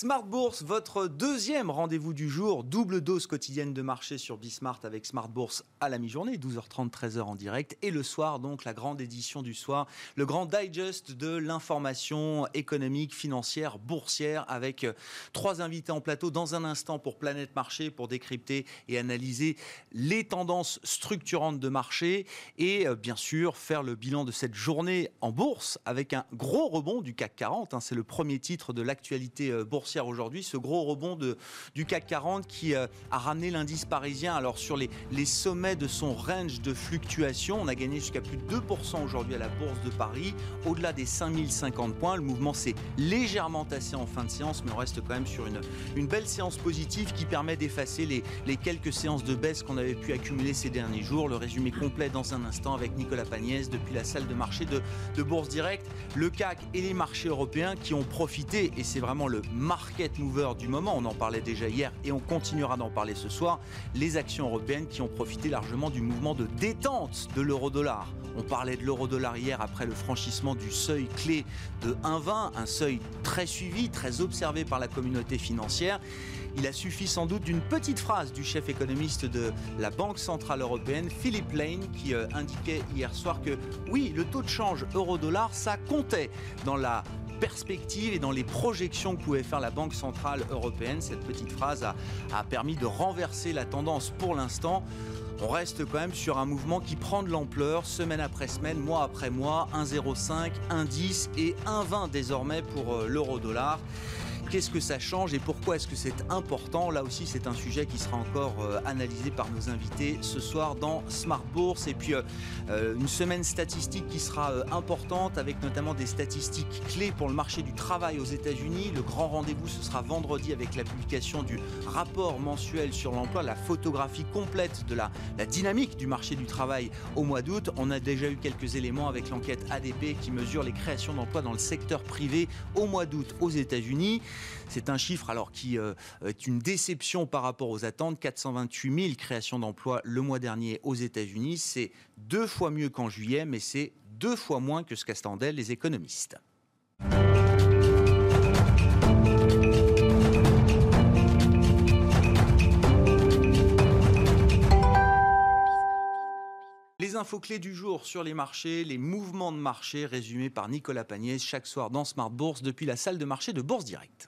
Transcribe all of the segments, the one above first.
Smart Bourse, votre deuxième rendez-vous du jour, double dose quotidienne de marché sur Bismart avec Smart Bourse à la mi-journée, 12h30, 13h en direct, et le soir donc la grande édition du soir, le grand digest de l'information économique, financière, boursière, avec euh, trois invités en plateau dans un instant pour Planète Marché, pour décrypter et analyser les tendances structurantes de marché, et euh, bien sûr faire le bilan de cette journée en bourse avec un gros rebond du CAC 40, hein. c'est le premier titre de l'actualité boursière euh, aujourd'hui, ce gros rebond du CAC 40 qui euh, a ramené l'indice parisien alors sur les, sommets de son range de fluctuation. On a gagné jusqu'à plus de 2% aujourd'hui à la Bourse de Paris, au-delà des 5050 points. Le mouvement s'est légèrement tassé en fin de séance, mais on reste quand même sur une, belle séance positive qui permet d'effacer les, quelques séances de baisse qu'on avait pu accumuler ces derniers jours. Le résumé complet dans un instant avec Nicolas Pagnès depuis la salle de marché de, de Bourse Direct. Le CAC et les marchés européens qui ont profité, et c'est vraiment le market mover du moment, on en parlait déjà hier et on continuera d'en parler ce soir, les actions européennes qui ont profité largement du mouvement de détente de l'euro-dollar. On parlait de l'euro-dollar hier après le franchissement du seuil clé de 1,20, un seuil très suivi, très observé par la communauté financière. Il a suffi sans doute d'une petite phrase du chef économiste de la Banque Centrale Européenne, Philip Lane, qui euh, indiquait hier soir que oui, le taux de change euro-dollar, ça comptait dans la perspectives et dans les projections que pouvait faire la Banque Centrale Européenne. Cette petite phrase a, a permis de renverser la tendance pour l'instant. On reste quand même sur un mouvement qui prend de l'ampleur semaine après semaine, mois après mois, 1,05, 1,10 et 1,20 désormais pour euh, l'euro-dollar. Qu'est-ce que ça change et pourquoi est-ce que c'est important? Là aussi, c'est un sujet qui sera encore euh, analysé par nos invités ce soir dans Smart Bourse. Et puis, euh, euh, une semaine statistique qui sera importante avec notamment des statistiques clés pour le marché du travail aux États-Unis. Le grand rendez-vous, ce sera vendredi avec la publication du rapport mensuel sur l'emploi, la photographie complète de la, la dynamique du marché du travail au mois d'août. On a déjà eu quelques éléments avec l'enquête ADP qui mesure les créations d'emplois dans le secteur privé au mois d'août aux États-Unis. C'est un chiffre alors qui euh, est une déception par rapport aux attentes. 428 000 créations d'emplois le mois dernier aux États-Unis. C'est deux fois mieux qu'en juillet, mais c'est deux fois moins que ce qu'attendaient les économistes. Les infos clés du jour sur les marchés, les mouvements de marché résumés par Nicolas Pagnès chaque soir dans Smart Bourse depuis la salle de marché de Bourse Direct.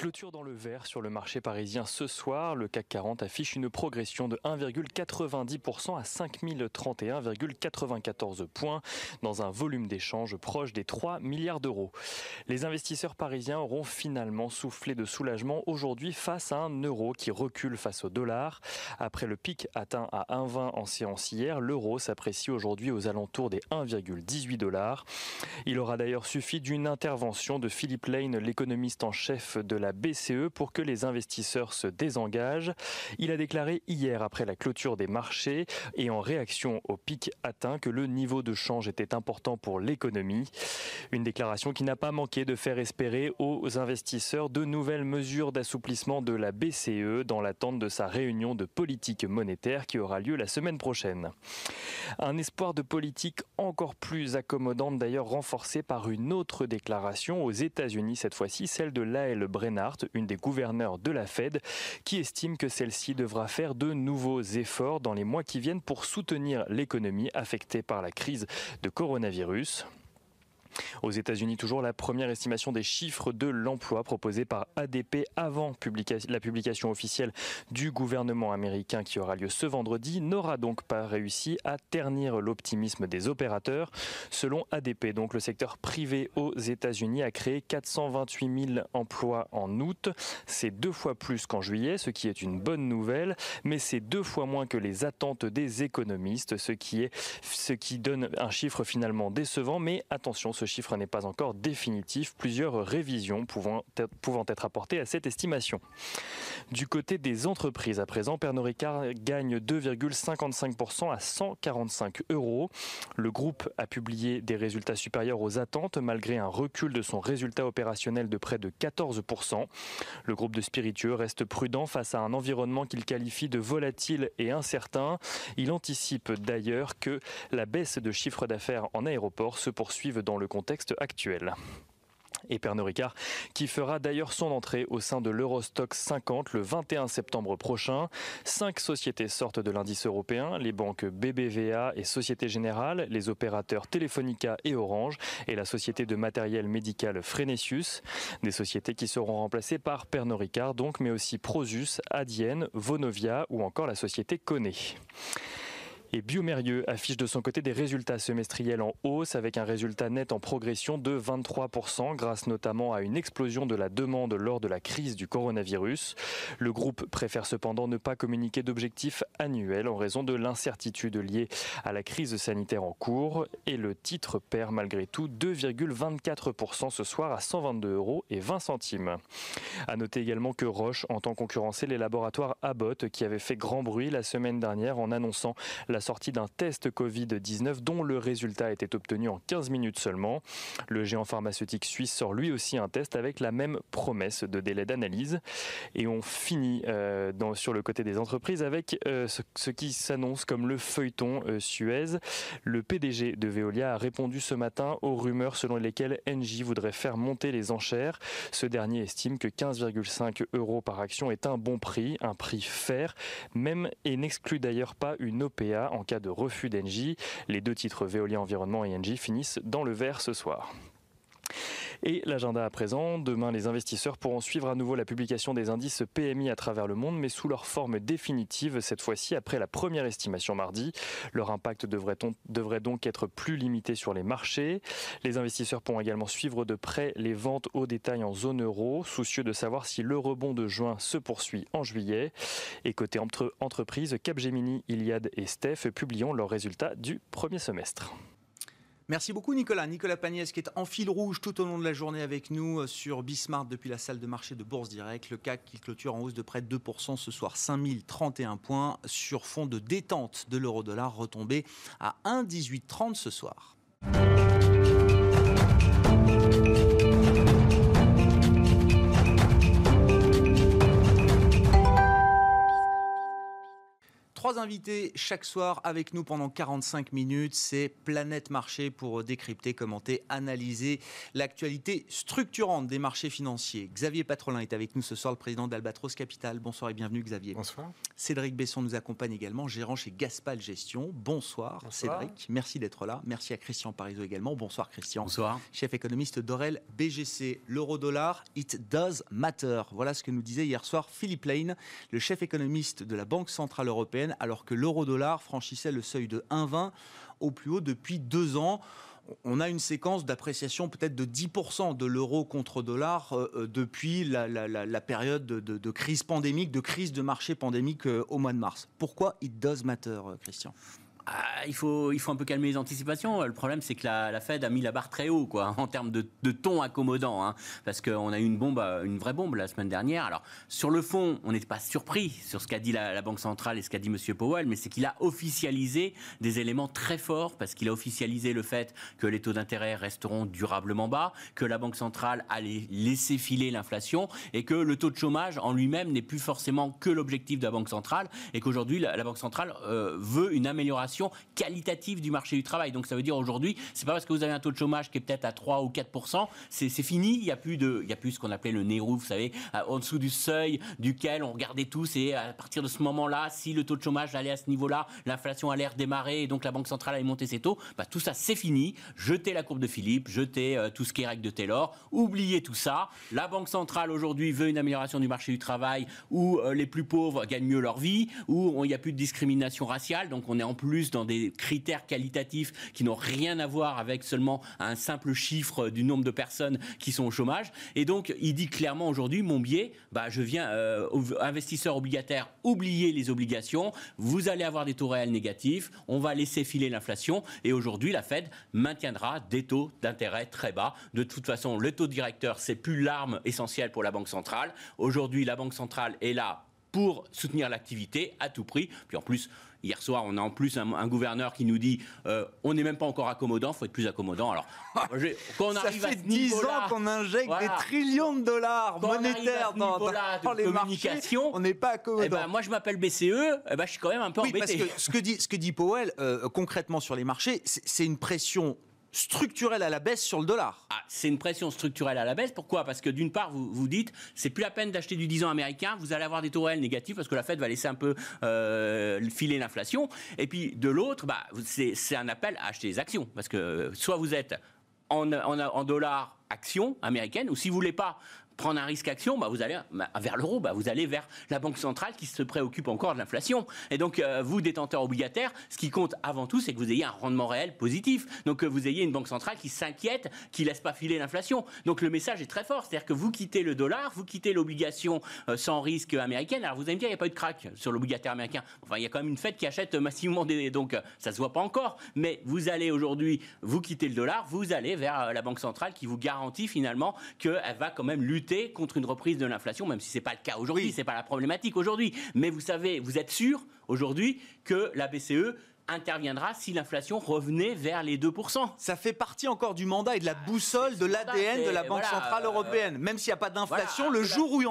Clôture dans le vert sur le marché parisien ce soir. Le CAC 40 affiche une progression de 1,90% à 5031,94 points dans un volume d'échange proche des 3 milliards d'euros. Les investisseurs parisiens auront finalement soufflé de soulagement aujourd'hui face à un euro qui recule face au dollar. Après le pic atteint à 1,20 en séance hier, l'euro s'apprécie aujourd'hui aux alentours des 1,18 dollars. Il aura d'ailleurs suffi d'une intervention de Philippe Lane, l'économiste en chef de la BCE pour que les investisseurs se désengagent. Il a déclaré hier après la clôture des marchés et en réaction au pic atteint que le niveau de change était important pour l'économie. Une déclaration qui n'a pas manqué de faire espérer aux investisseurs de nouvelles mesures d'assouplissement de la BCE dans l'attente de sa réunion de politique monétaire qui aura lieu la semaine prochaine. Un espoir de politique encore plus accommodante d'ailleurs renforcé par une autre déclaration aux États-Unis cette fois-ci, celle de Lael Une des gouverneurs de la Fed, qui estime que celle-ci devra faire de nouveaux efforts dans les mois qui viennent pour soutenir l'économie affectée par la crise de coronavirus. Aux États-Unis, toujours la première estimation des chiffres de l'emploi proposée par ADP avant la publication officielle du gouvernement américain qui aura lieu ce vendredi n'aura donc pas réussi à ternir l'optimisme des opérateurs. Selon ADP, donc le secteur privé aux États-Unis a créé 428 000 emplois en août. C'est deux fois plus qu'en juillet, ce qui est une bonne nouvelle, mais c'est deux fois moins que les attentes des économistes, ce qui est ce qui donne un chiffre finalement décevant. Mais attention, ce chiffre n'est pas encore définitif, plusieurs révisions pouvant, pouvant être apportées à cette estimation. Du côté des entreprises, à présent, Pernod Ricard gagne 2,55% à 145 euros. Le groupe a publié des résultats supérieurs aux attentes malgré un recul de son résultat opérationnel de près de 14%. Le groupe de spiritueux reste prudent face à un environnement qu'il qualifie de volatile et incertain. Il anticipe d'ailleurs que la baisse de chiffre d'affaires en aéroport se poursuive dans le contexte actuel. et Pernod Ricard qui fera d'ailleurs son entrée au sein de l'Eurostock 50 le 21 septembre prochain. Cinq sociétés sortent de l'indice européen, les banques BBVA et Société Générale, les opérateurs Telefonica et Orange et la société de matériel médical Frenesius. Des sociétés qui seront remplacées par Pernod Ricard donc, mais aussi Prosus, Adienne, Vonovia ou encore la société Coné. Et Biomérieux affiche de son côté des résultats semestriels en hausse avec un résultat net en progression de 23% grâce notamment à une explosion de la demande lors de la crise du coronavirus. Le groupe préfère cependant ne pas communiquer d'objectifs annuels en raison de l'incertitude liée à la crise sanitaire en cours et le titre perd malgré tout 2,24% ce soir à 122 euros et 20 centimes. À noter également que Roche entend concurrencer les laboratoires Abbott qui avaient fait grand bruit la semaine dernière en annonçant la sortie d'un test Covid-19 dont le résultat était obtenu en 15 minutes seulement. Le géant pharmaceutique suisse sort lui aussi un test avec la même promesse de délai d'analyse. Et on finit euh, sur le côté des entreprises avec euh, ce, qui s'annonce comme le feuilleton euh, Suez. Le PDG de Veolia a répondu ce matin aux rumeurs selon lesquelles Engie voudrait faire monter les enchères. Ce dernier estime que 15,5 euros par action est un bon prix, un prix fair, même et n'exclut d'ailleurs pas une OPA en cas de refus d'Engie. Les deux titres Veolia Environnement et Engie finissent dans le vert ce soir. Et l'agenda à présent, demain les investisseurs pourront suivre à nouveau la publication des indices PMI à travers le monde, mais sous leur forme définitive, cette fois-ci après la première estimation mardi. Leur impact devrait, donc être plus limité sur les marchés. Les investisseurs pourront également suivre de près les ventes au détail en zone euro, soucieux de savoir si le rebond de juin se poursuit en juillet. Et côté entre entreprises, Capgemini, Iliad et Steph publions leurs résultats du premier semestre. Merci beaucoup Nicolas. Nicolas Pagnès qui est en fil rouge tout au long de la journée avec nous euh, sur Bismart depuis la salle de marché de Bourse Direct. Le CAC qui clôture en hausse de près de 2% ce soir, 5031 points sur fond de détente de l'euro-dollar retombé à 1,1830 ce soir. Trois invités chaque soir avec nous pendant 45 minutes. C'est Planète Marché pour décrypter, commenter, analyser l'actualité structurante des marchés financiers. Xavier Patrolin est avec nous ce soir, le président d'Albatros Capital. Bonsoir et bienvenue Xavier. Bonsoir. Cédric Besson nous accompagne également, gérant chez Gaspal Gestion. Bonsoir, Cédric. Merci d'être là. Merci à Christian Parizeau également. Bonsoir Christian. Bonsoir. Chef économiste d'Orel BGC. L'euro-dollar, it does matter. Voilà ce que nous disait hier soir Philippe Lane, le chef économiste de la Banque Centrale Européenne alors que l'euro-dollar franchissait le seuil de 1,20 au plus haut depuis deux ans on a une séquence d'appréciation peut-être de 10% de l'euro contre dollar euh, euh, depuis la, période de, crise pandémique, de crise de marché pandémique euh, au mois de mars. Pourquoi it does matter, Christian? Ah, il, faut, il faut un peu calmer les anticipations. Le problème, c'est que la, Fed a mis la barre très haut, quoi, en termes de, ton accommodant, hein, parce qu'on a eu une bombe, une vraie bombe la semaine dernière. Alors, sur le fond, on n'est pas surpris sur ce qu'a dit la, Banque centrale et ce qu'a dit M. Powell, mais c'est qu'il a officialisé des éléments très forts, parce qu'il a officialisé le fait que les taux d'intérêt resteront durablement bas, que la Banque centrale allait laisser filer l'inflation, et que le taux de chômage en lui-même n'est plus forcément que l'objectif de la Banque centrale, et qu'aujourd'hui, la, Banque centrale euh, veut une amélioration qualitative du marché du travail. Donc ça veut dire aujourd'hui, c'est pas parce que vous avez un taux de chômage qui est peut-être à 3 ou 4% c'est fini, il n'y a plus de il y a plus ce qu'on appelait le nez vous savez, en dessous du seuil duquel on regardait tous et à partir de ce moment-là, si le taux de chômage allait à ce niveau-là, l'inflation allait redémarrer et donc la banque centrale allait monter ses taux, bah, tout ça c'est fini. Jetez la courbe de Philippe, jetez euh, tout ce qui est règle de Taylor, oubliez tout ça. La banque centrale aujourd'hui veut une amélioration du marché du travail où euh, les plus pauvres gagnent mieux leur vie, où il n'y a plus de discrimination raciale, donc on est en plus dans des critères qualitatifs qui n'ont rien à voir avec seulement un simple chiffre du nombre de personnes qui sont au chômage. Et donc, il dit clairement aujourd'hui, mon biais, bah, je viens, euh, investisseur obligataire, oubliez les obligations, vous allez avoir des taux réels négatifs, on va laisser filer l'inflation. Et aujourd'hui, la Fed maintiendra des taux d'intérêt très bas. De toute façon, le taux directeur, c'est plus l'arme essentielle pour la Banque centrale. Aujourd'hui, la Banque centrale est là pour soutenir l'activité à tout prix. Puis en plus, Hier soir, on a en plus un, gouverneur qui nous dit euh, on n'est même pas encore accommodant, il faut être plus accommodant. Alors, quand on arrive Ça fait 10 ans qu'on injecte des trillions de dollars monétaires dans, dans, les communications. on n'est pas accommodant. Eh ben, moi, je m'appelle BCE, eh ben, je suis quand même un peu oui, Parce que ce que dit, ce que dit Powell, euh, concrètement sur les marchés, c'est une pression structurelle à la baisse sur le dollar. Ah, c'est une pression structurelle à la baisse. Pourquoi? Parce que d'une part, vous vous dites, c'est plus la peine d'acheter du 10 ans américain, vous allez avoir des taux réels négatifs parce que la Fed va laisser un peu euh, filer l'inflation. Et puis de l'autre, bah, c'est un appel à acheter des actions. Parce que soit vous êtes en, en, en dollars actions américaines, ou si vous voulez pas prendre un risque action, bah, vous allez bah, vers l'euro, bah, vous allez vers la banque centrale qui se préoccupe encore de l'inflation. Et donc, euh, vous, détenteurs obligataires, ce qui compte avant tout, c'est que vous ayez un rendement réel positif. Donc, que vous ayez une banque centrale qui s'inquiète, qui laisse pas filer l'inflation. Donc, le message est très fort. C'est-à-dire que vous quittez le dollar, vous quittez l'obligation euh, sans risque américaine. Alors, vous allez me dire, il n'y a pas eu de crack sur l'obligataire américain. Enfin, il y a quand même une fête qui achète massivement des. Donc, euh, ça se voit pas encore. Mais vous allez aujourd'hui, vous quittez le dollar, vous allez vers la banque centrale qui vous garantit finalement qu'elle va quand même lutter contre une reprise de l'inflation, même si ce n'est pas le cas aujourd'hui, ce n'est pas la problématique aujourd'hui. Mais vous savez, vous êtes sûr aujourd'hui que la BCE interviendra si l'inflation revenait vers les 2%. Ça fait partie encore du mandat et de la ah, boussole de l'ADN de la Banque Centrale euh, Européenne. Même s'il n'y a pas d'inflation, le, jour où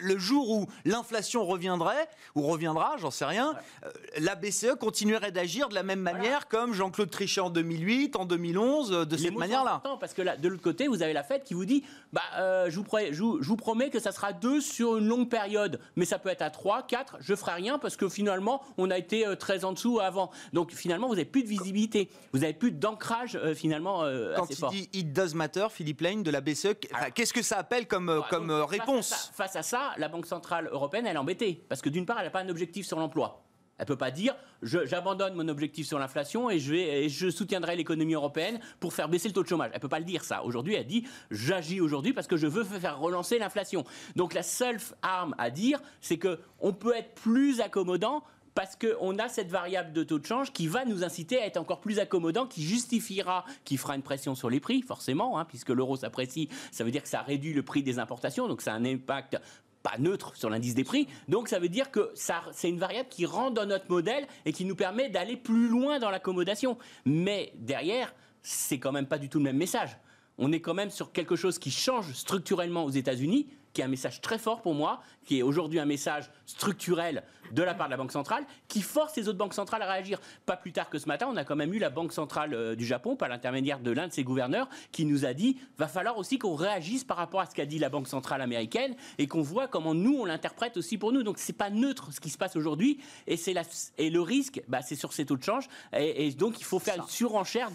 le jour où l'inflation reviendrait, ou reviendra, j'en sais rien, euh, la BCE continuerait d'agir de la même manière comme Jean-Claude Trichet en 2008, en 2011, euh, de cette manière-là. Parce que là, de l'autre côté, vous avez la Fed qui vous dit, bah, je, vous promets, je, vous, promets que ça sera 2 sur une longue période, mais ça peut être à 3, 4, je ferai rien parce que finalement, on a été très en dessous avant. Donc, donc finalement, vous n'avez plus de visibilité, vous n'avez plus d'ancrage euh, finalement euh, Quand il dit It does matter, Philippe Lane de la BCE, qu'est-ce que ça appelle comme, euh, comme réponse face à, ça, la Banque Centrale Européenne, elle est embêtée. Parce que d'une part, elle n'a pas un objectif sur l'emploi. Elle ne peut pas dire j'abandonne mon objectif sur l'inflation et je, vais, et je soutiendrai l'économie européenne pour faire baisser le taux de chômage. Elle ne peut pas le dire ça. Aujourd'hui, elle dit j'agis aujourd'hui parce que je veux faire relancer l'inflation. Donc la seule arme à dire, c'est qu'on peut être plus accommodant parce qu'on a cette variable de taux de change qui va nous inciter à être encore plus accommodant, qui justifiera, qui fera une pression sur les prix, forcément, hein, puisque l'euro s'apprécie, ça veut dire que ça réduit le prix des importations, donc ça a un impact pas neutre sur l'indice des prix. Donc ça veut dire que c'est une variable qui rentre dans notre modèle et qui nous permet d'aller plus loin dans l'accommodation. Mais derrière, c'est quand même pas du tout le même message. On est quand même sur quelque chose qui change structurellement aux États-Unis, qui est un message très fort pour moi, qui est aujourd'hui un message structurel de la part de la Banque centrale, qui force les autres banques centrales à réagir. Pas plus tard que ce matin, on a quand même eu la Banque centrale euh, du Japon, par l'intermédiaire de l'un de ses gouverneurs, qui nous a dit va falloir aussi qu'on réagisse par rapport à ce qu'a dit la Banque centrale américaine et qu'on voit comment nous on l'interprète aussi pour nous. Donc c'est pas neutre ce qui se passe aujourd'hui et c'est et le risque, bah, c'est sur ces taux de change et, donc il faut faire une surenchère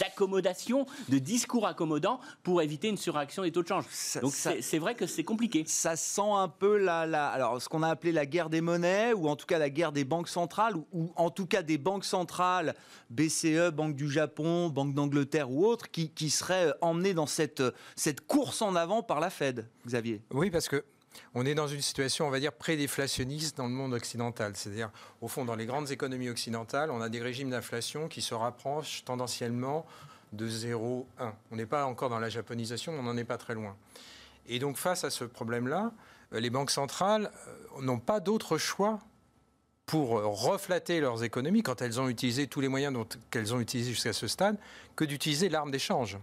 d'accommodation, de, discours accommodants pour éviter une surréaction des taux de change. donc c'est vrai que c'est compliqué. Ça sent un peu la, la alors ce qu'on a appelé la guerre des monnaies ou en tout cas la guerre des banques centrales, ou, en tout cas des banques centrales, BCE, Banque du Japon, Banque d'Angleterre ou autres, qui, seraient emmenées dans cette, cette course en avant par la Fed, Xavier? Oui, parce que on est dans une situation, on va dire, pré-déflationniste dans le monde occidental. C'est-à-dire, au fond, dans les grandes économies occidentales, on a des régimes d'inflation qui se rapprochent tendanciellement de 0,1. On n'est pas encore dans la japonisation, on n'en est pas très loin. Et donc, face à ce problème-là, euh, les banques centrales euh, n'ont pas d'autre choix pour euh, reflatter leurs économies quand elles ont utilisé tous les moyens qu'elles ont utilisés jusqu'à ce stade que d'utiliser l'arme d'échange.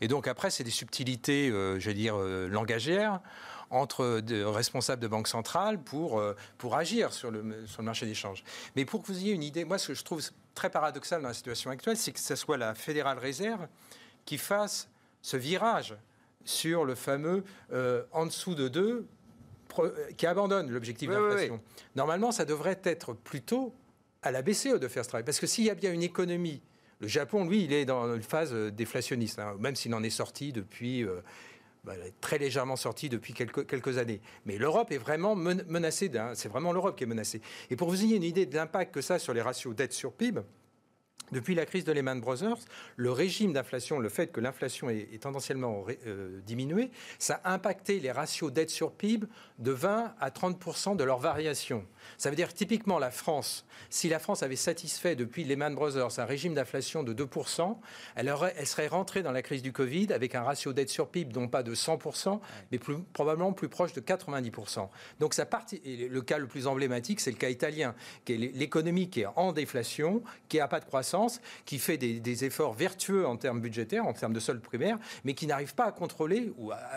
Et donc après, c'est des subtilités, je vais dire, langagières entre responsables de banques centrales pour, pour agir sur le, sur le marché d'échange. Mais pour que vous ayez une idée, moi, ce que je trouve très paradoxal dans la situation actuelle, c'est que ce soit la Fédérale Réserve qui fasse ce virage sur le fameux en dessous de 2 qui abandonne l'objectif d'inflation. Normalement, ça devrait être plutôt à la BCE de faire ce travail. Parce que s'il y a bien une économie, le Japon, lui, il est dans une phase euh, déflationniste, hein, même s'il en est sorti depuis... Euh, bah, très légèrement sorti depuis quelques, quelques années. Mais l'Europe est vraiment menacée, c'est vraiment l'Europe qui est menacée. Et pour vous ayez une idée de l'impact que ça a sur les ratios dette sur PIB, depuis la crise de Lehman Brothers, le régime d'inflation, le fait que l'inflation est, tendanciellement euh, diminuée, ça a impacté les ratios dette sur PIB de 20 à 30 de leur variation. Ça veut dire typiquement la France, si la France avait satisfait depuis Lehman Brothers un régime d'inflation de 2 elle, elle serait rentrée dans la crise du Covid avec un ratio dette sur PIB non pas de 100 mais plus, probablement plus proche de 90 Donc ça le cas le plus emblématique, c'est le cas italien, qui est l'économie qui est en déflation, qui n'a pas de croissance qui fait des, efforts vertueux en termes budgétaires, en termes de solde primaire, mais qui n'arrive pas à contrôler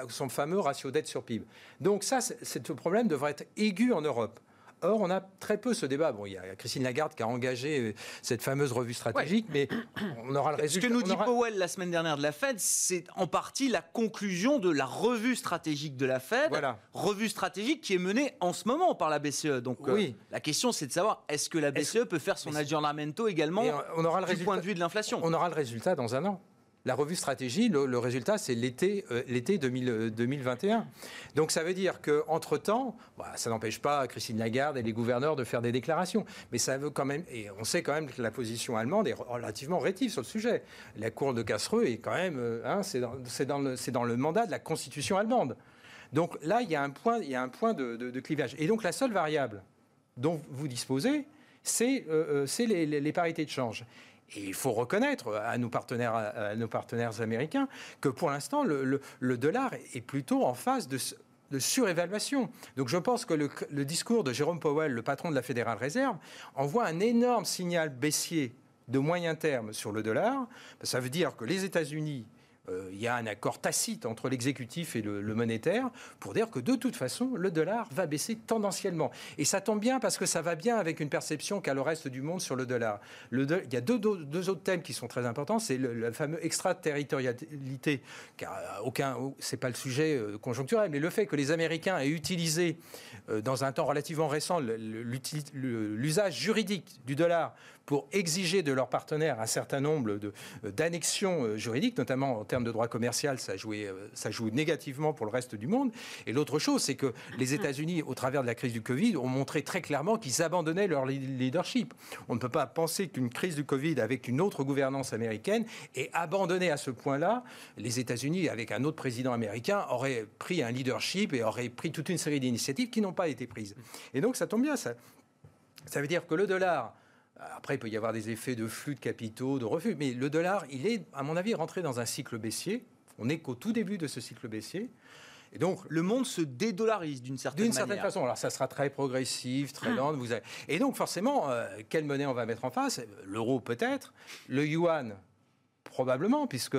son fameux ratio dette sur PIB. Donc ça, ce problème devrait être aigu en Europe. Or, on a très peu ce débat. Bon, il y a Christine Lagarde qui a engagé euh, cette fameuse revue stratégique, mais on aura le résultat. Ce que nous dit Powell la semaine dernière de la Fed, c'est en partie la conclusion de la revue stratégique de la Fed. Voilà. Revue stratégique qui est menée en ce moment par la BCE. Donc, euh, oui. la question, c'est de savoir est-ce que la BCE peut faire son aggiornamento également on aura le du résultat, point de vue de l'inflation? On aura le résultat dans un an. La revue stratégie, le, résultat, c'est l'été euh, l'été 2000, 2021. Donc ça veut dire qu'entre-temps, bah, ça n'empêche pas Christine Lagarde et les gouverneurs de faire des déclarations. Mais ça veut quand même, et on sait quand même que la position allemande est relativement rétive sur le sujet. La cour de Cassereux est quand même, euh, hein, c'est dans, le, mandat de la constitution allemande. Donc là, il y a un point, il y a un point de, clivage. Et donc la seule variable dont vous disposez, c'est euh, les parités de change. Il faut reconnaître à nos partenaires, américains que pour l'instant, le, dollar est plutôt en phase de, surévaluation. Donc je pense que le, le, discours de Jérôme Powell, le patron de la Fédérale Réserve, envoie un énorme signal baissier de moyen terme sur le dollar. Ça veut dire que les États-Unis il y a un accord tacite entre l'exécutif et le, monétaire pour dire que de toute façon, le dollar va baisser tendanciellement. Et ça tombe bien parce que ça va bien avec une perception qu'a le reste du monde sur le dollar. Le il y a deux, deux, autres thèmes qui sont très importants. C'est le, fameux extraterritorialité, car euh, aucun, c'est pas le sujet euh, conjoncturel, mais le fait que les Américains aient utilisé euh, dans un temps relativement récent l'usage juridique du dollar pour exiger de leurs partenaires un certain nombre d'annexions euh, juridiques, notamment en termes de droit commercial, ça, euh, joue négativement pour le reste du monde. Et l'autre chose, c'est que les États-Unis, au travers de la crise du Covid, ont montré très clairement qu'ils abandonnaient leur leadership. On ne peut pas penser qu'une crise du Covid avec une autre gouvernance américaine ait abandonné à ce point-là les États-Unis, avec un autre président américain, auraient pris un leadership et auraient pris toute une série d'initiatives qui n'ont pas été prises. Et donc ça tombe bien, ça, ça veut dire que le dollar après, il peut y avoir des effets de flux de capitaux, de refus. Mais le dollar, il est, à mon avis, rentré dans un cycle baissier. On n'est qu'au tout début de ce cycle baissier. Et donc, le monde se dédollarise d'une certaine manière. D'une certaine façon. Alors, ça sera très progressif, très lent. Vous avez... Et donc, forcément, euh, quelle monnaie on va mettre en face? L'euro, peut-être. Le yuan, probablement, puisque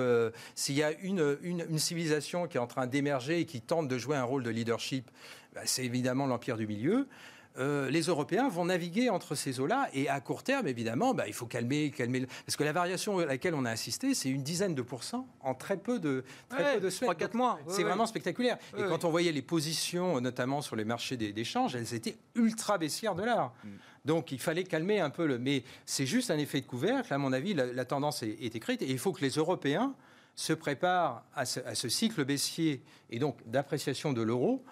s'il y a une, une, une, civilisation qui est en train d'émerger et qui tente de jouer un rôle de leadership, bah, c'est évidemment l'empire du milieu. Euh, les Européens vont naviguer entre ces eaux-là. Et à court terme, évidemment, bah, il faut calmer, calmer. Parce que la variation à laquelle on a assisté, c'est une dizaine de pourcents en très peu de, très ouais, peu de semaines. 3-4 mois. C'est ouais, vraiment ouais. spectaculaire. Et quand on voyait les positions, notamment sur les marchés d'échange, elles étaient ultra baissières de l'art. Mm. Donc il fallait calmer un peu le. Mais c'est juste un effet de couvercle. À mon avis, la, la tendance est, est, écrite. Et il faut que les Européens se préparent à ce, à ce cycle baissier et donc d'appréciation de l'euro.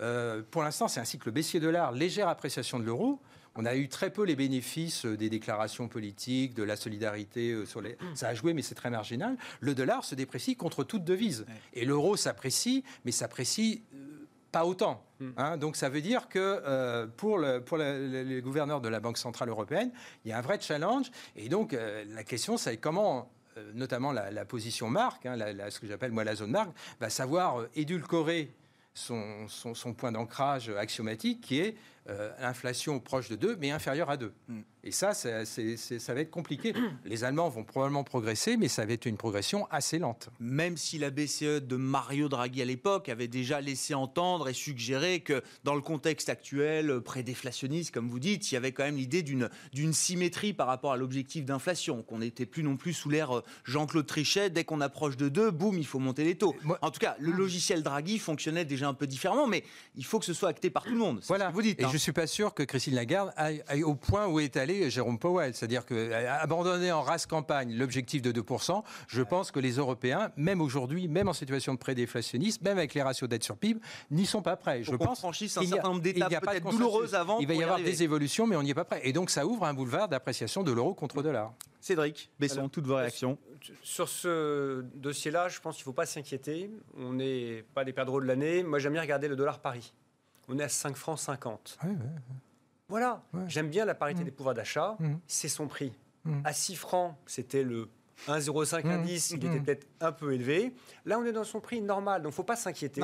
Euh, pour l'instant, c'est un cycle baissier de l'art, légère appréciation de l'euro. On a eu très peu les bénéfices des déclarations politiques, de la solidarité sur les. Ça a joué, mais c'est très marginal. Le dollar se déprécie contre toute devise. Et l'euro s'apprécie, mais s'apprécie euh, pas autant. Hein, donc ça veut dire que euh, pour, le, pour le, les gouverneurs de la Banque Centrale Européenne, il y a un vrai challenge. Et donc euh, la question, c'est comment euh, notamment la, la, position marque, hein, la, la, ce que j'appelle moi la zone marque, va savoir édulcorer son, son, son point d'ancrage axiomatique qui est euh, inflation proche de 2 mais inférieure à 2. Mm. Et ça, c'est, c'est, c'est, ça va être compliqué. Les Allemands vont probablement progresser, mais ça va être une progression assez lente. Même si la BCE de Mario Draghi à l'époque avait déjà laissé entendre et suggéré que dans le contexte actuel, pré-déflationniste, comme vous dites, il y avait quand même l'idée d'une, d'une symétrie par rapport à l'objectif d'inflation, qu'on n'était plus non plus sous l'ère Jean-Claude Trichet. Dès qu'on approche de 2, boum, il faut monter les taux. Moi, en tout cas, le logiciel Draghi fonctionnait déjà un peu différemment, mais il faut que ce soit acté par tout le monde. Voilà. Ce que vous dites. Et hein. je ne suis pas sûr que Christine Lagarde aille, aille au point où est allé Jérôme Powell. C'est-à-dire qu'abandonner en race campagne l'objectif de 2%, je pense que les Européens, même aujourd'hui, même en situation de pré-déflationniste, même avec les ratios dette sur PIB, n'y sont pas prêts. Je pense franchisse un certain nombre d'étapes peut-être douloureuses avant. Il va y, y avoir des évolutions, mais on n'y est pas prêt. Et donc ça ouvre un boulevard d'appréciation de l'euro contre dollar. Cédric Alors, toutes vos réactions Sur ce dossier-là, je pense qu'il ne faut pas s'inquiéter. On n'est pas des perdreaux de l'année. Moi, j'aime bien regarder le dollar Paris. On est à 5 francs 50. Ouais, ouais, ouais. Voilà, j'aime bien la parité mmh. des pouvoirs d'achat, mmh. c'est son prix. Mmh. À 6 francs, c'était le 1,05 indice, il était peut-être un peu élevé. Là, on est dans son prix normal, donc il ne faut pas s'inquiéter.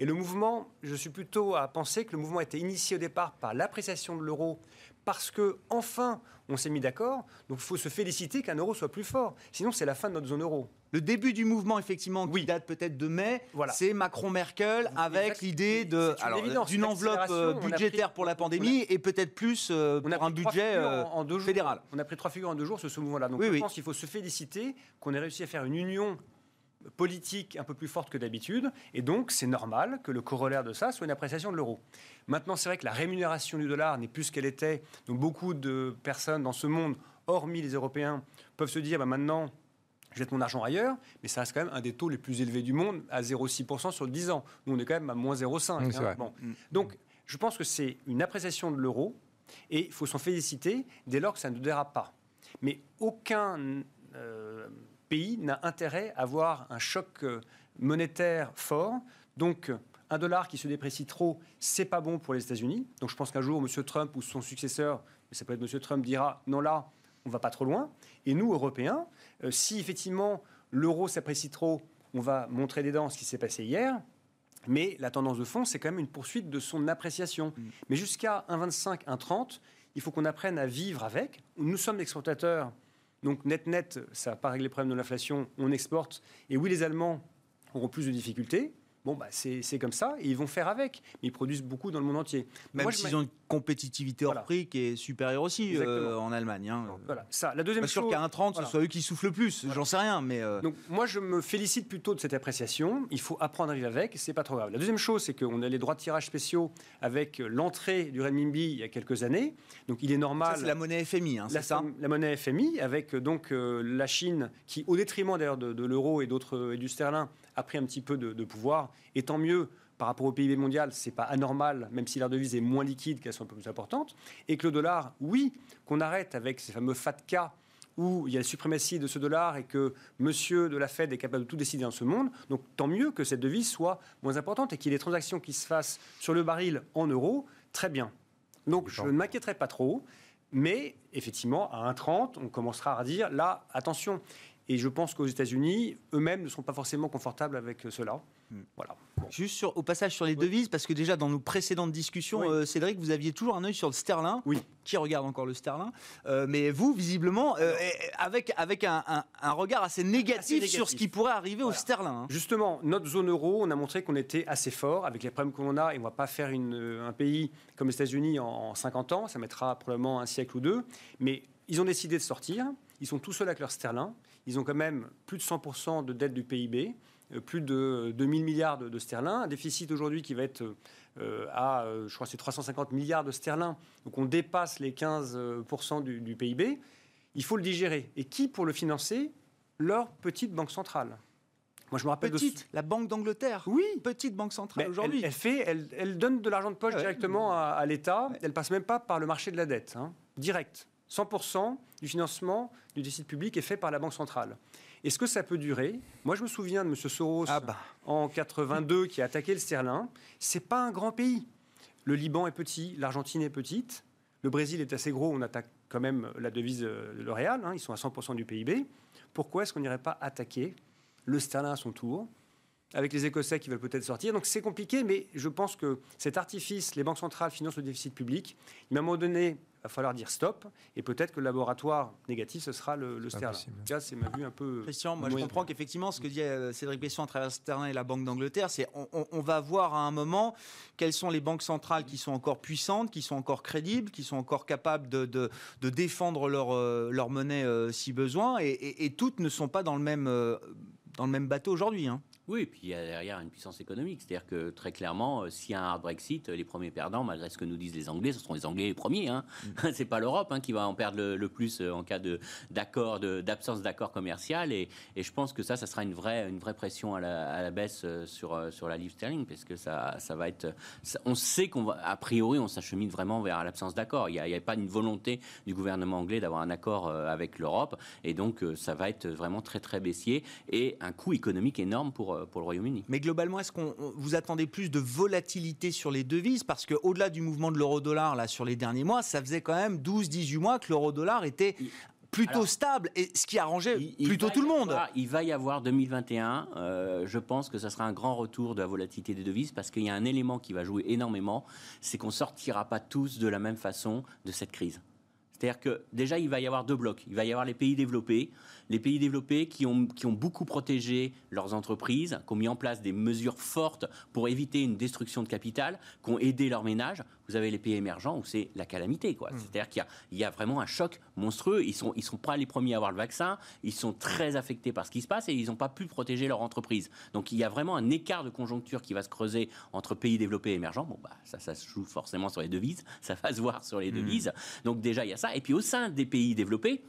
Et le mouvement, je suis plutôt à penser que le mouvement a été initié au départ par l'appréciation de l'euro parce que enfin on s'est mis d'accord. Donc il faut se féliciter qu'un euro soit plus fort. Sinon, c'est la fin de notre zone euro. Le début du mouvement, effectivement, qui date peut-être de mai, c'est Macron-Merkel avec l'idée d'une enveloppe euh, budgétaire pour la pandémie et peut-être plus euh, pour un budget euh, en, deux fédéral. On a pris trois figures en deux jours sur ce mouvement-là. Donc je pense qu'il faut se féliciter qu'on ait réussi à faire une union politique un peu plus forte que d'habitude. Et donc, c'est normal que le corollaire de ça soit une appréciation de l'euro. Maintenant, c'est vrai que la rémunération du dollar n'est plus ce qu'elle était. Donc, beaucoup de personnes dans ce monde, hormis les Européens, peuvent se dire bah, maintenant, je jette mon argent ailleurs, mais ça reste quand même un des taux les plus élevés du monde, à 0,6% sur 10 ans. Nous, on est quand même à moins 0,5. Hein. Bon. Mm. Donc, je pense que c'est une appréciation de l'euro, et il faut s'en féliciter dès lors que ça ne dérape pas. Mais aucun euh, pays n'a intérêt à avoir un choc euh, monétaire fort. Donc, un dollar qui se déprécie trop, c'est pas bon pour les États-Unis. Donc, je pense qu'un jour, M. Trump ou son successeur, mais ça peut être M. Trump, dira non là, on va pas trop loin. Et nous, Européens, si effectivement l'euro s'apprécie trop, on va montrer des dents, ce qui s'est passé hier. Mais la tendance de fond, c'est quand même une poursuite de son appréciation. Mm. Mais jusqu'à 1,25, 1,30, il faut qu'on apprenne à vivre avec. Nous sommes exportateurs donc net net, ça n'a pas réglé le problème de l'inflation, on exporte. Et oui, les Allemands auront plus de difficultés, Bon, bah, c'est comme ça, et ils vont faire avec. Mais ils produisent beaucoup dans le monde entier. Même s'ils ont une compétitivité hors prix qui est supérieure aussi euh, en Allemagne. Hein. Voilà, ça. La deuxième pas sûr qu'à 1,30, ce soit eux qui soufflent le plus, j'en sais rien. Mais euh, Donc, moi, je me félicite plutôt de cette appréciation. Il faut apprendre à vivre avec, c'est pas trop grave. La deuxième chose, c'est qu'on a les droits de tirage spéciaux avec l'entrée du renminbi il y a quelques années. Donc, il est normal. c'est la monnaie FMI, hein, c'est ça? La monnaie FMI, avec donc euh, la Chine, qui, au détriment d'ailleurs de, de l'euro et, d'autres et du sterling, a pris un petit peu de, pouvoir. Et tant mieux, par rapport au PIB mondial, c'est pas anormal, même si leur devise est moins liquide, qu'elle soit un peu plus importante. Et que le dollar, oui, qu'on arrête avec ces fameux FATCA où il y a la suprématie de ce dollar et que monsieur de la Fed est capable de tout décider dans ce monde. Donc tant mieux que cette devise soit moins importante et qu'il y ait des transactions qui se fassent sur le baril en euros, très bien. Donc je ne m'inquiéterai pas trop, mais effectivement, à 1,30, on commencera à dire là, attention, et je pense qu'aux États-Unis, eux-mêmes ne sont pas forcément confortables avec cela. Hmm. Voilà. Juste sur, au passage sur les devises, parce que déjà dans nos précédentes discussions, euh, Cédric, vous aviez toujours un œil sur le sterling. Oui. Qui regarde encore le sterling euh, Mais vous, visiblement, euh, avec, avec un, regard assez négatif, sur ce qui pourrait arriver au sterling. Hein. Justement, notre zone euro, on a montré qu'on était assez fort avec les problèmes que l'on a, et on ne va pas faire une, un pays comme les États-Unis en, en 50 ans, ça mettra probablement un siècle ou deux. Mais ils ont décidé de sortir, ils sont tout seuls avec leur sterling. Ils ont quand même plus de 100% de dette du PIB, euh, plus de 2000 milliards de, sterling, un déficit aujourd'hui qui va être euh, à, euh, je crois, c'est 350 milliards de sterling. Donc on dépasse les 15% du, PIB. Il faut le digérer. Et qui pour le financer? Leur petite banque centrale. Moi, je me rappelle petite, de... la Banque d'Angleterre. Oui, petite banque centrale aujourd'hui. Elle, fait, elle, donne de l'argent de poche directement à, l'État. Elle passe même pas par le marché de la dette, hein. direct. 100% du financement du déficit public est fait par la Banque centrale. Est-ce que ça peut durer? Moi, je me souviens de M. Soros ah bah. en 82 qui a attaqué le sterling. C'est pas un grand pays. Le Liban est petit, l'Argentine est petite, le Brésil est assez gros. On attaque quand même la devise de euh, le réal. Hein, ils sont à 100% du PIB. Pourquoi est-ce qu'on n'irait pas attaquer le sterling à son tour avec les Écossais qui veulent peut-être sortir? Donc c'est compliqué, mais je pense que cet artifice, les banques centrales financent le déficit public. Mais à un moment donné, va falloir dire stop. Et peut-être que le laboratoire négatif, ce sera le, le sterling. c'est ma vue un peu. Christian, moi je comprends qu'effectivement, ce que dit euh, Cédric Besson à travers Sterling et la Banque d'Angleterre, c'est on, on, va voir à un moment quelles sont les banques centrales qui sont encore puissantes, qui sont encore crédibles, qui sont encore capables de, de, de défendre leur, euh, leur monnaie euh, si besoin. Et, et, toutes ne sont pas dans le même, dans le même bateau aujourd'hui. Hein. Oui, et puis il y a derrière une puissance économique. C'est-à-dire que très clairement, euh, s'il y a un hard Brexit, les premiers perdants, malgré ce que nous disent les Anglais, ce seront les Anglais les premiers. Hein. Mm. c'est pas l'Europe hein, qui va en perdre le, plus euh, en cas d'accord, d'absence d'accord commercial. Et, et, je pense que ça, ça sera une vraie, une vraie pression à la, baisse euh, sur, sur la livre sterling, parce que ça, ça va être. on sait qu'on va, a priori, on s'achemine vraiment vers l'absence d'accord. Il n'y a, a, pas une volonté du gouvernement anglais d'avoir un accord avec l'Europe, et donc ça va être vraiment très très baissier et un coût économique énorme pour euh, pour, le Royaume-Uni. Mais globalement, est-ce qu'on vous attendez plus de volatilité sur les devises? Parce qu'au-delà du mouvement de l'euro-dollar là sur les derniers mois, ça faisait quand même 12-18 mois que l'euro-dollar était plutôt stable, et ce qui arrangeait plutôt tout le monde. il va y avoir 2021, euh, je pense que ça sera un grand retour de la volatilité des devises, parce qu'il y a un élément qui va jouer énormément, c'est qu'on sortira pas tous de la même façon de cette crise. C'est-à-dire que déjà, il va y avoir deux blocs. Il va y avoir les pays développés, les pays développés qui ont, qui ont beaucoup protégé leurs entreprises, qui ont mis en place des mesures fortes pour éviter une destruction de capital, qui ont aidé leurs ménages. Vous avez les pays émergents où c'est la calamité. Quoi. Mmh. C'est-à-dire qu'il y, y, a vraiment un choc monstrueux. Ils ne sont, ils sont pas les premiers à avoir le vaccin. Ils sont très affectés par ce qui se passe et ils n'ont pas pu protéger leur entreprise. Donc il y a vraiment un écart de conjoncture qui va se creuser entre pays développés et émergents. Bon, bah, ça, ça se joue forcément sur les devises. Ça va se voir sur les mmh. devises. Donc déjà, il y a ça. Et puis au sein des pays développés,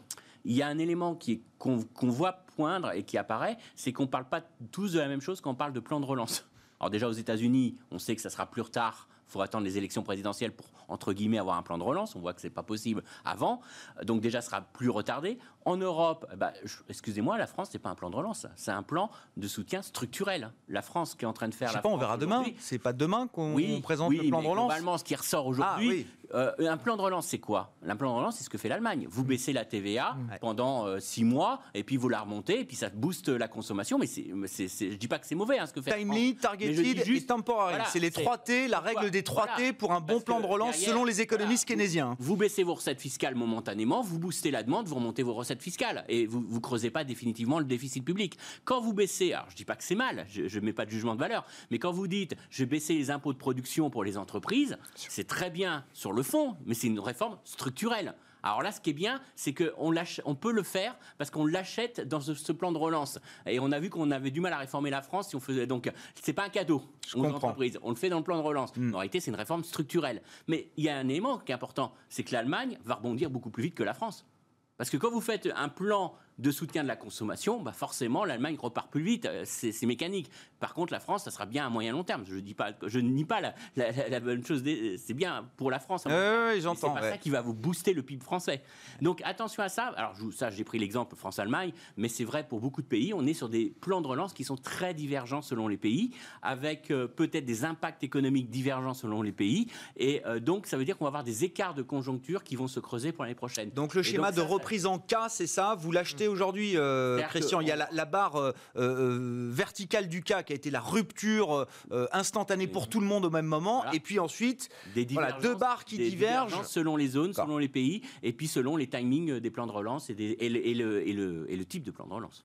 il y a un élément qu'on voit poindre et qui apparaît, c'est qu'on ne parle pas tous de la même chose quand on parle de plan de relance. Alors déjà aux États-Unis, on sait que ça sera plus retard faut attendre les élections présidentielles pour, entre guillemets, avoir un plan de relance. On voit que ce n'est pas possible avant. Donc déjà, ce sera plus retardé. En Europe, eh ben, excusez-moi, la France, n'est pas un plan de relance. C'est un plan de soutien structurel. La France qui est en train de faire... Je sais pas, on verra demain. C'est pas demain qu'on présente le plan de relance globalement, ce qui ressort aujourd'hui, ah, euh, un plan de relance, c'est quoi? Un plan de relance, c'est ce que fait l'Allemagne. Vous baissez la TVA pendant euh, six mois, et puis vous la remontez, et puis ça booste la consommation. Mais c'est, je dis pas que c'est mauvais hein, ce que fait Timely, targeted et temporary. c'est les 3 T, la règle des 3 T pour un bon plan de relance selon les économistes keynésiens. Vous baissez vos recettes fiscales momentanément, vous boostez la demande, vous remontez vos recettes fiscales, et vous ne creusez pas définitivement le déficit public. Quand vous baissez, alors je dis pas que c'est mal, je ne mets pas de jugement de valeur, mais quand vous dites je vais baisser les impôts de production pour les entreprises, c'est très bien sur le fond, mais c'est une réforme structurelle. Alors là, ce qui est bien, c'est qu'on on peut le faire parce qu'on l'achète dans ce, plan de relance. Et on a vu qu'on avait du mal à réformer la France si on faisait. Donc, c'est pas un cadeau aux entreprises. On le fait dans le plan de relance. Hmm. En réalité, c'est une réforme structurelle. Mais il y a un élément qui est important, c'est que l'Allemagne va rebondir beaucoup plus vite que la France. Parce que quand vous faites un plan de soutien de la consommation, bah forcément l'Allemagne repart plus vite, euh, c'est mécanique. Par contre, la France, ça sera bien à moyen long terme. Je dis pas, je ne nie pas la, bonne chose, c'est bien pour la France. oui, j'entends. C'est pas ça qui va vous booster le PIB français. Donc attention à ça. Alors ça, j'ai pris l'exemple France-Allemagne, mais c'est vrai pour beaucoup de pays. On est sur des plans de relance qui sont très divergents selon les pays, avec euh, peut-être des impacts économiques divergents selon les pays. Et euh, donc ça veut dire qu'on va avoir des écarts de conjoncture qui vont se creuser pour l'année prochaine. Donc le schéma de reprise en cas, c'est ça? Vous l'achetez aujourd'hui, euh, Christian. Il y a la, barre verticale du cas qui a été la rupture instantanée pour tout le monde au même moment. Et puis ensuite, voilà, deux barres qui divergent. Selon les zones, selon les pays, et puis selon les timings des plans de relance et, et, le, et le type de plan de relance.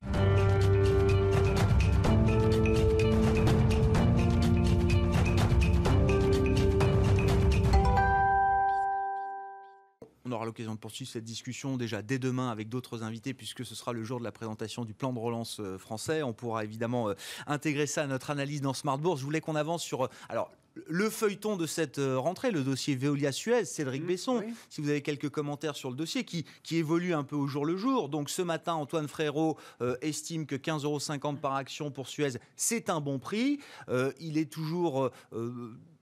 L'occasion de poursuivre cette discussion déjà dès demain avec d'autres invités puisque ce sera le jour de la présentation du plan de relance euh, français. On pourra évidemment euh, intégrer ça à notre analyse dans Smart Bourse. Je voulais qu'on avance sur euh, alors le feuilleton de cette rentrée, le dossier Veolia-Suez, Cédric mmh, Besson, si vous avez quelques commentaires sur le dossier qui, qui évolue un peu au jour le jour. Donc ce matin, Antoine Frérot estime que 15,50 euros par action pour Suez, c'est un bon prix. il est toujours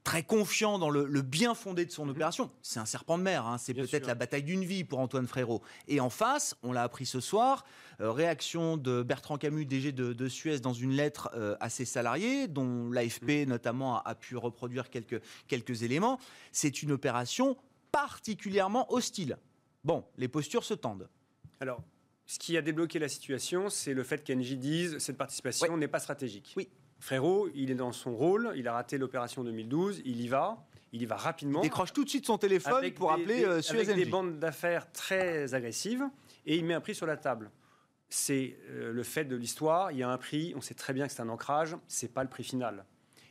très confiant dans le, bien fondé de son mhm. opération. C'est un serpent de mer, hein. c'est peut-être la bataille d'une vie pour Antoine Frérot. Et en face, on l'a appris ce soir, euh, réaction de Bertrand Camus, DG de, Suez, dans une lettre euh, à ses salariés, dont l'AFP mhm. notamment a, pu reproduire quelques, quelques éléments. C'est une opération particulièrement hostile. Bon, les postures se tendent. Alors, ce qui a débloqué la situation, c'est le fait qu'Engie dise cette participation n'est pas stratégique. Oui. Frérot, il est dans son rôle, il a raté l'opération 2012, il y va, il y va rapidement. Il décroche tout de suite son téléphone pour appeler euh, Avec des bandes d'affaires très agressives et il met un prix sur la table. C'est euh, le fait de l'histoire, il y a un prix, on sait très bien que c'est un ancrage, c'est pas le prix final.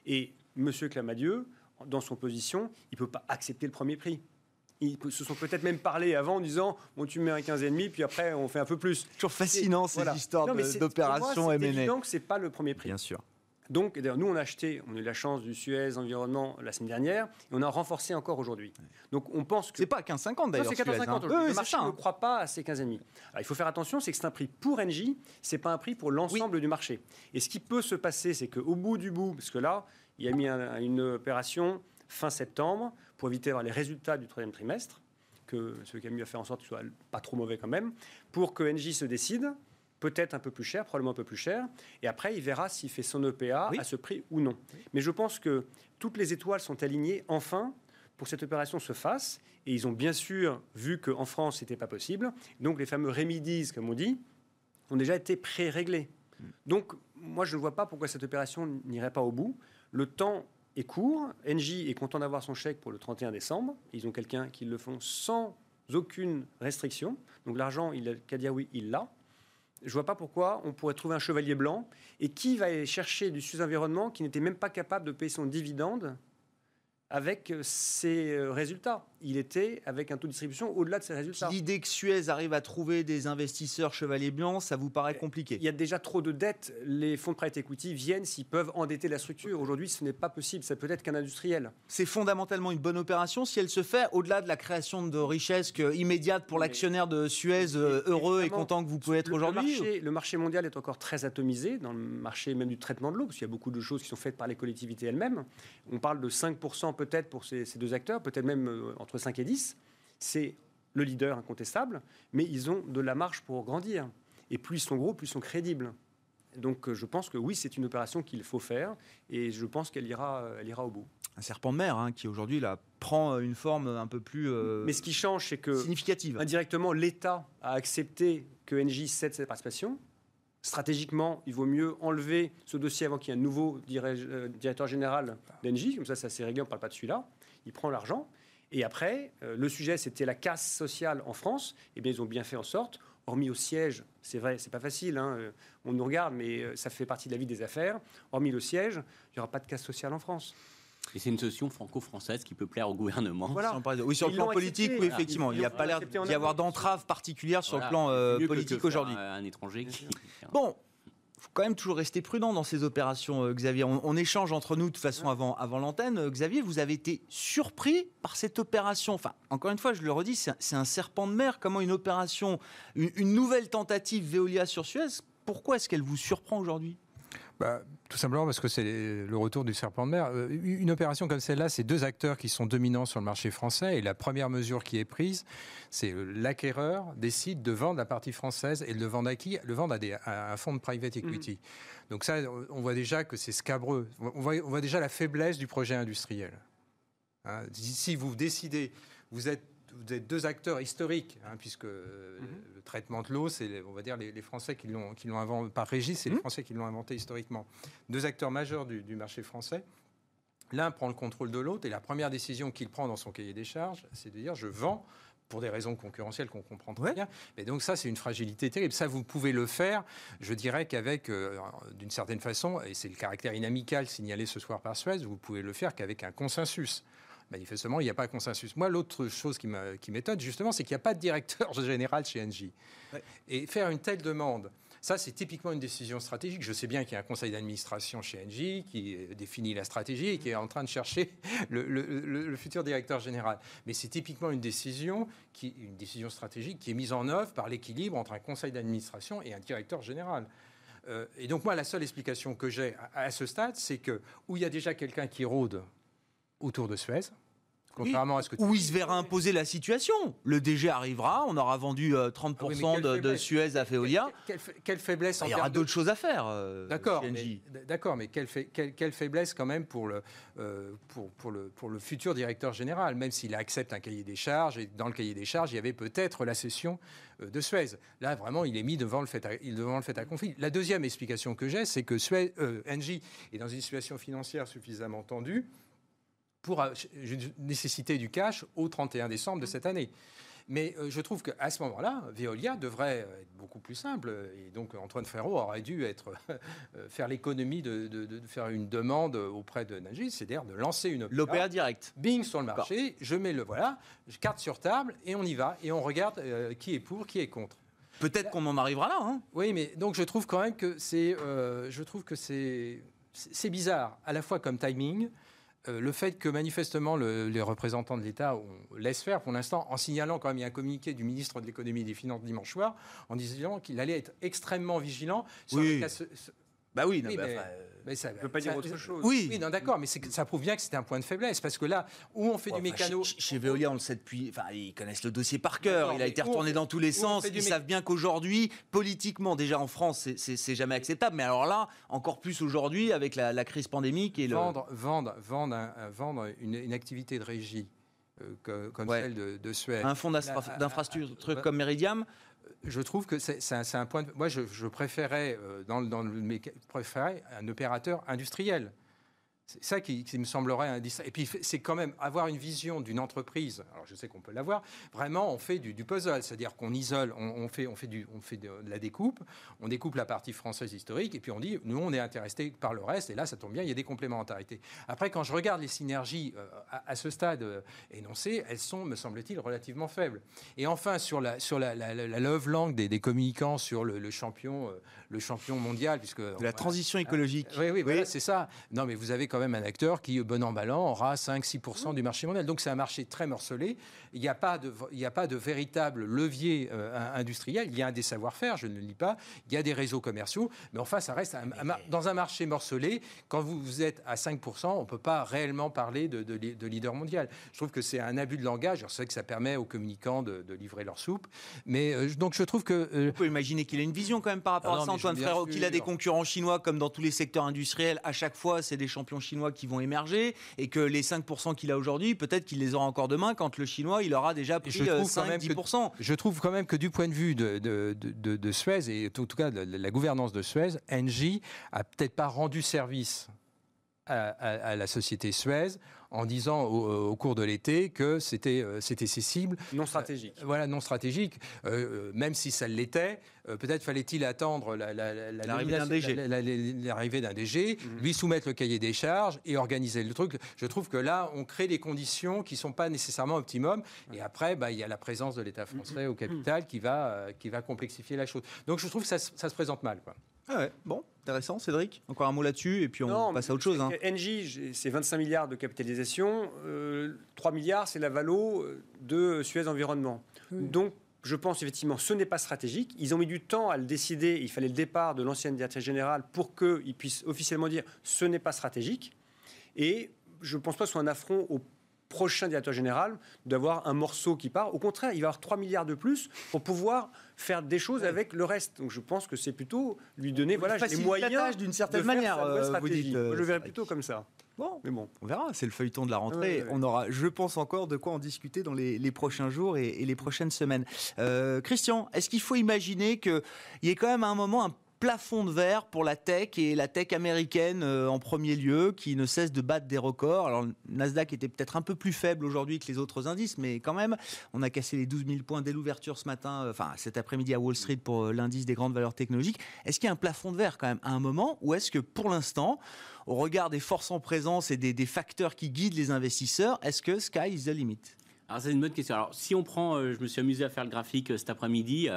Et M. Clamadieu, dans son position, il ne peut pas accepter le premier prix. Ils se sont peut-être même parlé avant en disant bon tu mets un 15,5 puis après on fait un peu plus. Toujours fascinant ces histoires d'opérations M&A. C'est évident que c'est pas le premier prix. Bien sûr. Donc, d'ailleurs, nous, on a acheté, on a eu la chance du Suez Environnement la semaine dernière, et on a renforcé encore aujourd'hui. Donc, on pense que. C'est pas à 15,50 d'ailleurs. C'est 14,50 hein. Le marché ne croit pas à ces 15,5. Alors, il faut faire attention, c'est que c'est un prix pour Engie, c'est pas un prix pour l'ensemble du marché. Et ce qui peut se passer, c'est qu'au bout du bout, parce que là, il y a mis une opération fin septembre pour éviter d'avoir les résultats du troisième trimestre, que ce Camus a fait en sorte qu'ils soient pas trop mauvais quand même, pour que Engie se décide peut-être un peu plus cher, probablement un peu plus cher. Et après, il verra s'il fait son EPA à ce prix ou non. Mais je pense que toutes les étoiles sont alignées enfin pour que cette opération se fasse. Et ils ont bien sûr vu qu'en France, ce n'était pas possible. Donc les fameux remedies, comme on dit, ont déjà été pré-réglés. Mm. Donc moi, je ne vois pas pourquoi cette opération n'irait pas au bout. Le temps est court. Engie est content d'avoir son chèque pour le 31 décembre. Ils ont quelqu'un qui le font sans aucune restriction. Donc l'argent, il oui, il l'a. Je ne vois pas pourquoi on pourrait trouver un chevalier blanc. Et qui va aller chercher du sous-environnement qui n'était même pas capable de payer son dividende avec ses euh, résultats? Il était avec un taux de distribution au-delà de ses résultats. L'idée que Suez arrive à trouver des investisseurs chevaliers blancs, ça vous paraît compliqué Il y a déjà trop de dettes. Les fonds de private equity viennent s'ils peuvent endetter la structure. Aujourd'hui, ce n'est pas possible. Ça peut être qu'un industriel. C'est fondamentalement une bonne opération si elle se fait au-delà de la création de richesses immédiate pour l'actionnaire de Suez euh, heureux et content que vous pouvez être aujourd'hui. Le, le marché mondial est encore très atomisé dans le marché même du traitement de l'eau, parce qu'il y a beaucoup de choses qui sont faites par les collectivités elles-mêmes. On parle de 5% peut-être pour ces, deux acteurs, peut-être même euh, entre 5 et 10. C'est le leader incontestable, mais ils ont de la marge pour grandir. Et plus ils sont gros, plus ils sont crédibles. Donc euh, je pense que oui, c'est une opération qu'il faut faire et je pense qu'elle ira, euh, elle ira au bout. Un serpent de mer hein, qui aujourd'hui prend une forme un peu plus Mais ce qui change, c'est que significative. indirectement, l'État a accepté que NJ cède cette participation. Stratégiquement, il vaut mieux enlever ce dossier avant qu'il y ait un nouveau euh, directeur général d'Engie. Comme ça, ça s'est réglé, on ne parle pas de celui-là. Il prend l'argent. Et après, euh, le sujet, c'était la casse sociale en France. Eh bien, ils ont bien fait en sorte, hormis au siège, c'est vrai, c'est pas facile, hein, euh, on nous regarde, mais ça fait partie de la vie des affaires. Hormis le siège, il n'y aura pas de casse sociale en France. Et c'est une solution franco-française qui peut plaire au gouvernement. Voilà. Oui, sur le plan politique, oui, effectivement. Il n'y a pas l'air d'y avoir d'entrave particulière sur le plan euh, politique aujourd'hui. Un étranger Bon, faut quand même toujours rester prudent dans ces opérations, euh, Xavier. On, échange entre nous de façon avant, avant l'antenne. Euh, Xavier, vous avez été surpris par cette opération. Enfin, encore une fois, je le redis, c'est un, serpent de mer. Comment une opération, une nouvelle tentative Veolia sur Suez, pourquoi est-ce qu'elle vous surprend aujourd'hui? Bah, tout simplement parce que c'est le retour du serpent de mer. Euh, une opération comme celle-là, c'est deux acteurs qui sont dominants sur le marché français. Et la première mesure qui est prise, c'est l'acquéreur décide de vendre la partie française et de le vendre à qui? Le vendre à, un fonds de private equity. Mmh. Donc ça, on voit déjà que c'est scabreux. On voit, on voit, déjà la faiblesse du projet industriel. Hein, si vous décidez, vous êtes vous êtes deux acteurs historiques, hein, puisque euh, mhm. le traitement de l'eau, c'est, on va dire, les, Français qui l'ont, qui l'ont inventé, par Régis, c'est les mhm. Français qui l'ont inventé historiquement. Deux acteurs majeurs du, marché français. L'un prend le contrôle de l'autre, et la première décision qu'il prend dans son cahier des charges, c'est de dire je vends pour des raisons concurrentielles qu'on comprend très bien. Mais donc ça, c'est une fragilité terrible. Ça, vous pouvez le faire, je dirais qu'avec, euh, d'une certaine façon, et c'est le caractère inamical signalé ce soir par Suez, vous pouvez le faire qu'avec un consensus. Manifestement, il n'y a pas consensus. Moi, l'autre chose qui m'étonne, justement, c'est qu'il n'y a pas de directeur général chez Engie. Et faire une telle demande, ça, c'est typiquement une décision stratégique. Je sais bien qu'il y a un conseil d'administration chez Engie qui définit la stratégie et qui est en train de chercher le, futur directeur général. Mais c'est typiquement une décision, qui, une décision stratégique qui est mise en œuvre par l'équilibre entre un conseil d'administration et un directeur général. Euh, et donc moi, la seule explication que j'ai à, à, ce stade, c'est que où il y a déjà quelqu'un qui rôde autour de Suez. Contrairement à ce que Où il se verra imposer la situation. Le DG arrivera, on aura vendu 30% euh, ah de, Suez à Veolia. Quelle, faiblesse Il y aura d'autres choses à faire. Euh, d'accord, mais, d'accord, mais quelle, quelle, faiblesse quand même pour le, euh, pour, pour, le, pour le futur directeur général, même s'il accepte un cahier des charges, et dans le cahier des charges, il y avait peut-être la cession de Suez. Là, vraiment, il est mis devant le fait à, devant le fait à conflit. La deuxième explication que j'ai, c'est que Suez, Engie est dans une situation financière suffisamment tendue pour une nécessité du cash au 31 décembre de cette année. Mais euh, je trouve qu'à ce moment-là, Veolia devrait être beaucoup plus simple. Et donc Antoine Ferraud aurait dû être, euh, faire l'économie de, faire une demande auprès de Nagis, c'est-à-dire de lancer une L'OPA direct. Bing sur le marché, je mets le voilà, je carte sur table et on y va et on regarde euh, qui est pour, qui est contre. Peut-être qu'on en arrivera là. Hein. Oui, mais donc je trouve quand même que c'est, je trouve que c'est, c'est bizarre à la fois comme timing. Euh, le fait que manifestement les représentants de l'État laissent faire pour l'instant, en signalant quand même il y a un communiqué du ministre de l'économie et des finances dimanche soir, en disant qu'il allait être extrêmement vigilant sur oui. Bah oui, non, mais, euh, mais ça ne peut pas dire autre chose. Oui, oui non, d'accord, mais ça prouve bien que c'était un point de faiblesse parce que là où on fait du mécano. Chez, Veolia, on le sait depuis. Enfin, ils connaissent le dossier par cœur. il a été retourné dans tous les sens. Ils savent bien qu'aujourd'hui, politiquement, déjà en France, c'est jamais acceptable. Mais alors là, encore plus aujourd'hui avec la, crise pandémique et vendre, vendre, vendre, vendre une, une activité de régie comme celle de, Suède. Un fonds d'infrastructure comme Meridiam je trouve que c'est un, point. De, moi, je, préférais, dans, dans le, préférais un opérateur industriel. C'est ça qui, me semblerait indispensable. Et puis, c'est quand même avoir une vision d'une entreprise. Alors, je sais qu'on peut l'avoir. Vraiment, on fait du, puzzle, c'est-à-dire qu'on isole, on, fait, on fait, du, on fait de, la découpe, on découpe la partie française historique, et puis on dit, nous, on est intéressé par le reste. Et là, ça tombe bien, il y a des complémentarités. Après, quand je regarde les synergies euh, à, ce stade euh, énoncé, elles sont, me semble-t-il, relativement faibles. Et enfin, sur la, sur la, love langue des, communicants sur le, champion, euh, le champion mondial, puisque la transition écologique. oui, oui, oui. c'est ça. Non, mais vous avez quand même un acteur qui, bon an ballant, aura 5-6% du marché mondial. Donc c'est un marché très morcelé. Il n'y a, pas de, il a pas de véritable levier euh, industriel. Il y a des savoir-faire, je ne le dis pas. Il y a des réseaux commerciaux. Mais enfin, ça reste dans un marché morcelé. Quand vous, êtes à 5%, on ne peut pas réellement parler de, de, leader mondial. Je trouve que c'est un abus de langage. Je sais que ça permet aux communicants de, livrer leur soupe. Mais euh, donc je trouve que... Euh, on peut imaginer qu'il a une vision quand même par rapport ah à ça, Antoine Frérot, qu'il a des concurrents chinois comme dans tous les secteurs industriels. À chaque fois, c'est des champions chinois qui vont émerger et que les 5% qu'il a aujourd'hui, peut-être qu'il les aura encore demain quand le chinois, il aura déjà pris 5-10%. Euh, je trouve quand même que du point de vue de, de, de, Suez et en tout cas de la gouvernance de Suez, Engie a peut-être pas rendu service à, la société Suez en disant au, euh, cours de l'été que c'était euh, c'était ses cibles non stratégiques. Euh, voilà, non stratégiques. même si ça l'était, peut-être fallait-il attendre l'arrivée d'un DG, l'arrivée d'un DG, mhm. lui soumettre le cahier des charges et organiser le truc. Je trouve que là, on crée des conditions qui sont pas nécessairement optimum. Et après, bah, il y a la présence de l'État français au capital qui va qui va complexifier la chose. Donc je trouve que ça, ça se présente mal. Quoi. Ah ouais, bon, intéressant. Cédric, encore un mot là-dessus et puis on passe à autre chose. Hein. Engie, c'est 25 milliards de capitalisation. 3 euh, milliards, c'est la valo euh, de Suez Environnement. Donc, je pense effectivement ce n'est pas stratégique. Ils ont mis du temps à le décider. Il fallait le départ de l'ancienne directrice générale pour qu'ils puissent officiellement dire ce n'est pas stratégique. Et je ne pense pas que ce soit un affront au prochain directeur général d'avoir un morceau qui part. Au contraire, il va avoir 3 milliards de plus pour pouvoir faire des choses avec le reste. Donc je pense que c'est plutôt lui donner voilà, les moyens d'une certaine manière. Euh, vous dites, euh, je verrais plutôt comme ça. Bon, mais bon, on verra. C'est le feuilleton de la rentrée. On aura, je pense, encore de quoi en discuter dans les, prochains jours et, les prochaines semaines. Euh, Christian, est-ce qu'il faut imaginer qu'il y ait quand même à un moment un plafond de verre pour la tech et la tech américaine euh, en premier lieu, qui ne cesse de battre des records. Alors, Nasdaq était peut-être un peu plus faible aujourd'hui que les autres indices, mais quand même, on a cassé les 12 000 points dès l'ouverture ce matin, euh, enfin cet après-midi à Wall Street pour euh, l'indice des grandes valeurs technologiques. Est-ce qu'il y a un plafond de verre quand même à un moment, ou est-ce que pour l'instant, au regard des forces en présence et des, des facteurs qui guident les investisseurs, est-ce que sky is the limit? Alors c'est une bonne question. Alors si on prend, euh, je me suis amusé à faire le graphique euh, cet après-midi,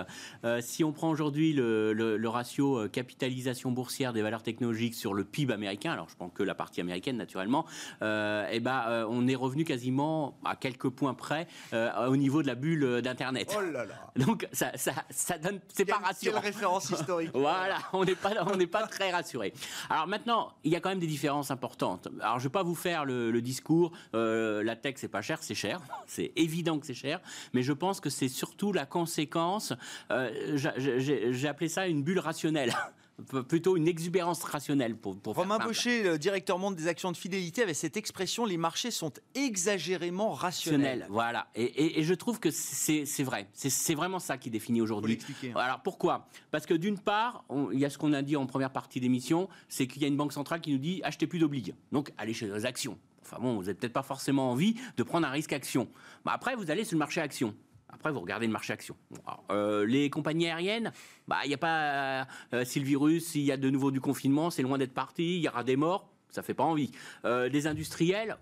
euh, si on prend aujourd'hui le, ratio capitalisation boursière des valeurs technologiques sur le PIB américain, alors je prends que la partie américaine naturellement, eh ben on est revenu quasiment à quelques points près au niveau de la bulle d'internet. Oh là là. Donc ça, ça, ça donne, c'est pas rassurant. Quelle référence historique. voilà, on n'est pas on n'est pas très rassuré. Alors maintenant, il y a quand même des différences importantes. Alors je vais pas vous faire le, le discours, la tech c'est pas cher, c'est cher c'est évident que c'est cher, mais je pense que c'est surtout la conséquence, euh, j'ai appelé ça une bulle rationnelle. plutôt une exubérance rationnelle pour, pour Romain Baucher, le directeur monde des actions de fidélité, avait cette expression les marchés sont exagérément rationnels. Voilà, et, je trouve que c'est vrai. C'est vraiment ça qui définit aujourd'hui. Hein. Alors pourquoi? Parce que d'une part, il y a ce qu'on a dit en première partie d'émission, c'est qu'il y a une banque centrale qui nous dit achetez plus d'obliges. Donc allez chez les actions. Enfin bon, vous n'avez peut-être pas forcément envie de prendre un risque action. Bah, après, vous allez sur le marché action. Après, vous regardez le marché action. Euh, les compagnies aériennes, bah, il n'y a pas. Euh, si le virus, s'il y a de nouveau du confinement, c'est loin d'être parti, il y aura des morts, ça fait pas envie. Euh, les industriels,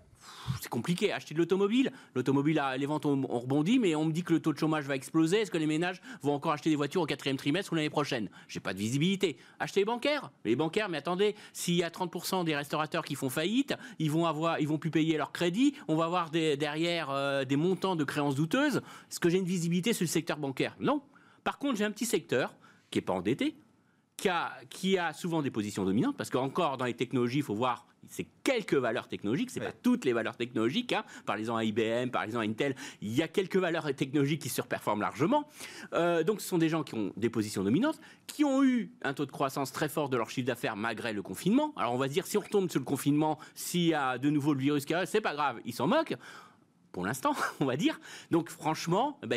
c'est compliqué. Acheter de l'automobile, l'automobile, les ventes ont, rebondi, mais on me dit que le taux de chômage va exploser. Est-ce que les ménages vont encore acheter des voitures au quatrième trimestre ou l'année prochaine? J'ai pas de visibilité. Acheter les bancaires, les bancaires, mais attendez, s'il y a 30% des restaurateurs qui font faillite, ils vont avoir, ils vont plus payer leur crédit. On va avoir derrière euh, des montants de créances douteuses. Est-ce que j'ai une visibilité sur le secteur bancaire? Non. Par contre, j'ai un petit secteur qui est pas endetté, qui a, qui a, souvent des positions dominantes, parce qu'encore dans les technologies, il faut voir c'est quelques valeurs technologiques, c'est pas toutes les valeurs technologiques. Hein. Parlez-en à IBM, parlez-en à Intel, il y a quelques valeurs technologiques qui surperforment largement. Euh, donc ce sont des gens qui ont des positions dominantes, qui ont eu un taux de croissance très fort de leur chiffre d'affaires malgré le confinement. Alors on va se dire, si on retombe sur le confinement, s'il y a de nouveau le virus qui arrive, c'est pas grave, ils s'en moquent pour l'instant, on va dire. Donc franchement, bah,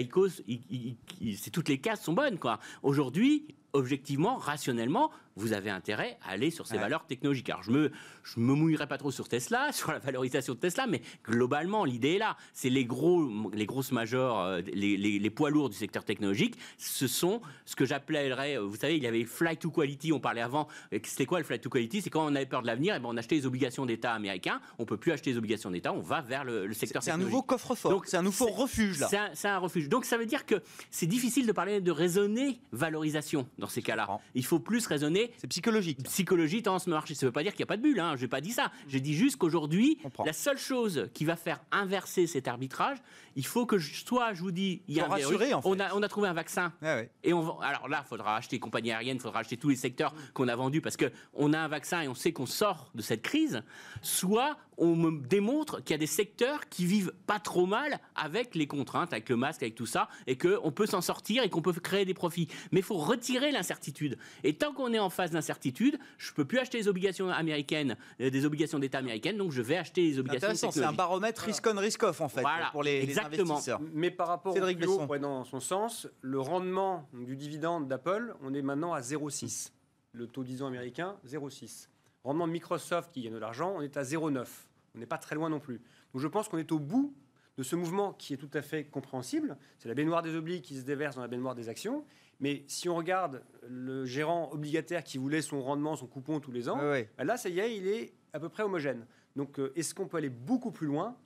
toutes les cases sont bonnes. Quoi. Aujourd'hui, objectivement, rationnellement, vous avez intérêt à aller sur ces valeurs technologiques. Alors, je me, je me mouillerai pas trop sur Tesla, sur la valorisation de Tesla, mais globalement, l'idée est là. C'est les gros, les grosses majors, euh, les, les, poids lourds du secteur technologique. Ce sont ce que j'appellerais, euh, vous savez, il y avait flight to quality, on parlait avant. C'était quoi le flight to quality? C'est quand on avait peur de l'avenir, et eh ben on achetait les obligations d'État américains. On peut plus acheter les obligations d'État, on va vers le, secteur technologique. C'est un nouveau coffre-fort. Donc, c'est un nouveau refuge là. C'est un, un, refuge. Donc, ça veut dire que c'est difficile de parler de raisonner valorisation dans ces cas-là. Il faut plus raisonner. C'est psychologique. Psychologie tendance marché. Ça ne veut pas dire qu'il n'y a pas de bulle. Hein. Je n'ai pas dit ça. J'ai dit juste qu'aujourd'hui, la seule chose qui va faire inverser cet arbitrage, il faut que soit je vous dis, il y a un on, a, on a trouvé un vaccin. Ah et on alors là, il faudra acheter les compagnies aériennes, il faudra acheter tous les secteurs qu'on a vendus parce qu'on a un vaccin et on sait qu'on sort de cette crise. Soit on me démontre qu'il y a des secteurs qui vivent pas trop mal avec les contraintes, avec le masque, avec tout ça, et qu'on peut s'en sortir et qu'on peut créer des profits. Mais il faut retirer l'incertitude. Et tant qu'on est en phase d'incertitude, je peux plus acheter des obligations américaines, euh, des obligations d'État américaines, donc je vais acheter des obligations C'est un baromètre risk-on, risk-off en fait pour les, exactement. investisseurs. Mais par rapport au plus haut, dans son sens, le rendement du dividende d'Apple, on est maintenant à 0,6. Le taux 10 ans américain, 0,6. Rendement de Microsoft qui gagne de l'argent, on est à 0,9. On n'est pas très loin non plus. Donc je pense qu'on est au bout de ce mouvement qui est tout à fait compréhensible. C'est la baignoire des obliques qui se déverse dans la baignoire des actions. Mais si on regarde le gérant obligataire qui voulait son rendement, son coupon tous les ans, bah là, ça y est, il est à peu près homogène. Donc, euh, est-ce qu'on peut aller beaucoup plus loin?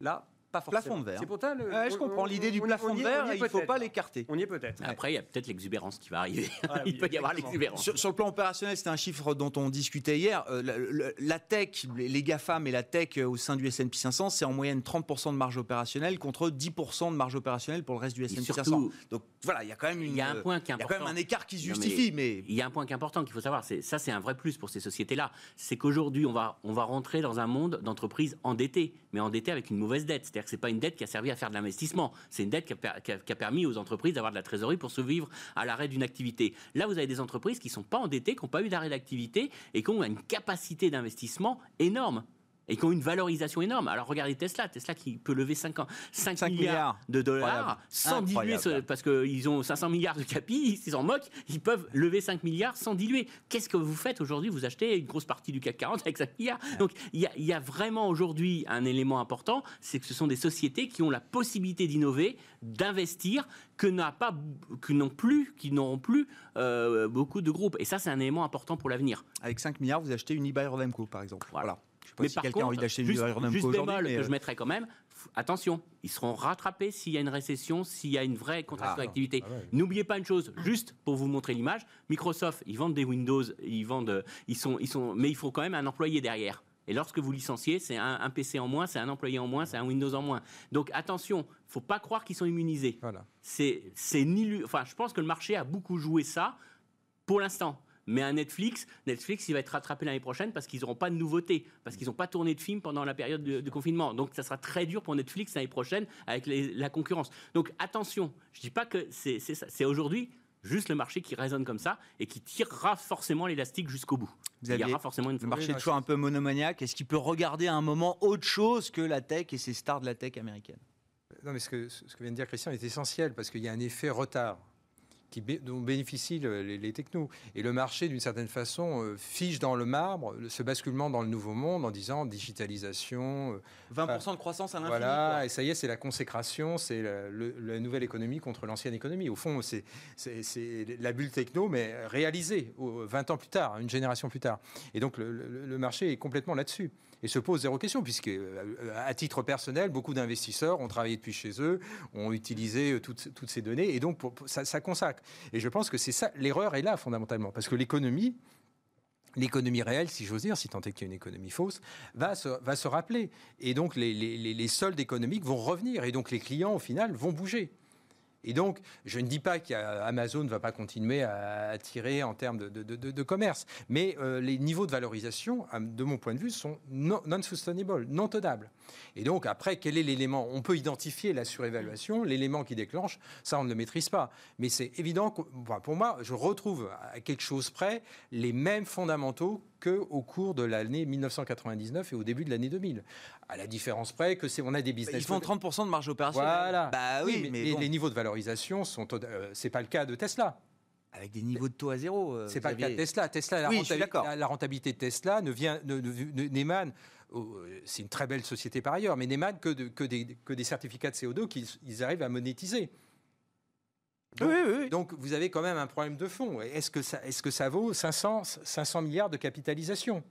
Là, pas Plafond de verre. C'est pour ça. Le, je comprends l'idée du plafond de verre. il ne faut pas l'écarter. On y est peut-être. Après, il y a peut-être l'exubérance qui va arriver. il peut y avoir l'exubérance. Sur, le plan opérationnel, c'était un chiffre dont on discutait hier. Euh, la, tech, les GAFAM et la tech euh, au sein du S&P 500, c'est en moyenne 30% de marge opérationnelle contre 10% de marge opérationnelle pour le reste du S&P 500. Donc voilà, il y a quand même une, il y a un point qui est important. Il y a quand même un écart qui se justifie, mais, il y a un point qui est important qu'il faut savoir. C'est ça, c'est un vrai plus pour ces sociétés-là. C'est qu'aujourd'hui, on va on va rentrer dans un monde d'entreprises endettées, mais endettées avec une mauvaise dette. C'est-à-dire que c'est pas une dette qui a servi à faire de l'investissement. C'est une dette qui a, permis aux entreprises d'avoir de la trésorerie pour survivre à l'arrêt d'une activité. Là, vous avez des entreprises qui ne sont pas endettées, qui n'ont pas eu d'arrêt d'activité et qui ont une capacité d'investissement énorme et qui ont une valorisation énorme. Alors regardez Tesla, Tesla qui peut lever 5, 5, milliards, de dollars sans diluer, parce qu'ils ont 500 milliards de capi, ils s'en moquent, ils peuvent lever 5 milliards sans diluer. Qu'est-ce que vous faites aujourd'hui? Vous achetez une grosse partie du CAC 40 avec 5 milliards. Donc il y, a vraiment aujourd'hui un élément important, c'est que ce sont des sociétés qui ont la possibilité d'innover, d'investir, que n'a pas, que n'ont plus, qui n'auront plus euh, beaucoup de groupes. Et ça, c'est un élément important pour l'avenir. Avec 5 milliards, vous achetez une eBay Rodemco, par exemple. voilà mais si quelqu'un a envie d'acheter juste, juste bémol que je mettrais quand même, attention, ils seront rattrapés s'il y a une récession, s'il y a une vraie contraction ah, d'activité. Ah N'oubliez pas une chose, juste pour vous montrer l'image, Microsoft, ils vendent des Windows, ils vendent, ils sont, ils sont, mais il faut quand même un employé derrière. Et lorsque vous licenciez, c'est un, PC en moins, c'est un employé en moins, c'est un Windows en moins. Donc attention, faut pas croire qu'ils sont immunisés. Voilà. C'est, c'est ni, enfin, je pense que le marché a beaucoup joué ça pour l'instant. Mais un Netflix, Netflix, il va être rattrapé l'année prochaine parce qu'ils n'auront pas de nouveautés, parce qu'ils n'ont pas tourné de film pendant la période de, confinement. Donc, ça sera très dur pour Netflix l'année prochaine avec la concurrence. Donc, attention, je ne dis pas que c'est ça. C'est aujourd'hui juste le marché qui résonne comme ça et qui tirera forcément l'élastique jusqu'au bout. Il y aura forcément une le marché est toujours un peu monomaniaque. Est-ce qu'il peut regarder à un moment autre chose que la tech et ces stars de la tech américaine? Non, mais ce que, ce que vient de dire Christian est essentiel parce qu'il y a un effet retard qui, dont bénéficient les, technos. Et le marché, d'une certaine façon, euh, fiche dans le marbre ce basculement dans le nouveau monde en disant digitalisation. 20% euh, de croissance à l'infini. Voilà, et ça y est, c'est la consécration, c'est la, nouvelle économie contre l'ancienne économie. Au fond, c'est la bulle techno, mais réalisée 20 ans plus tard, une génération plus tard. Et donc, le marché est complètement là-dessus et se pose zéro question, puisque euh, à titre personnel, beaucoup d'investisseurs ont travaillé depuis chez eux, ont utilisé euh, toutes, ces données, et donc ça, consacre. Et je pense que c'est ça, l'erreur est là fondamentalement, parce que l'économie, l'économie réelle, si j'ose dire, si tant est qu'il y a une économie fausse, va se, va se rappeler. Et donc les, les soldes économiques vont revenir. Et donc les clients, au final, vont bouger. Et donc, je ne dis pas qu'Amazon ne va pas continuer à attirer en termes de, commerce, mais euh, les niveaux de valorisation, de mon point de vue, sont non-sustainable, non, tenables. Et donc, après, quel est l'élément? On peut identifier la surévaluation, l'élément qui déclenche, ça, on ne le maîtrise pas. Mais c'est évident que, pour moi, je retrouve à quelque chose près les mêmes fondamentaux qu'au cours de l'année 1999 et au début de l'année 2000. À la différence près que c'est on a des business. Ils font 30% de marge opérationnelle. Voilà. Bah oui, mais, les niveaux de valorisation sont. Euh, c'est pas le cas de Tesla. Avec des niveaux de taux à zéro. Euh, c'est pas le cas de Tesla. Tesla, la, rentabilité, la, rentabilité de Tesla ne vient, n'émane. c'est une très belle société par ailleurs, mais n'émane que, que, des, que des certificats de CO2 qu'ils arrivent à monétiser. Donc, oui, oui, donc, vous avez quand même un problème de fond. Est-ce que ça, est-ce que ça vaut 500, 500 milliards de capitalisation?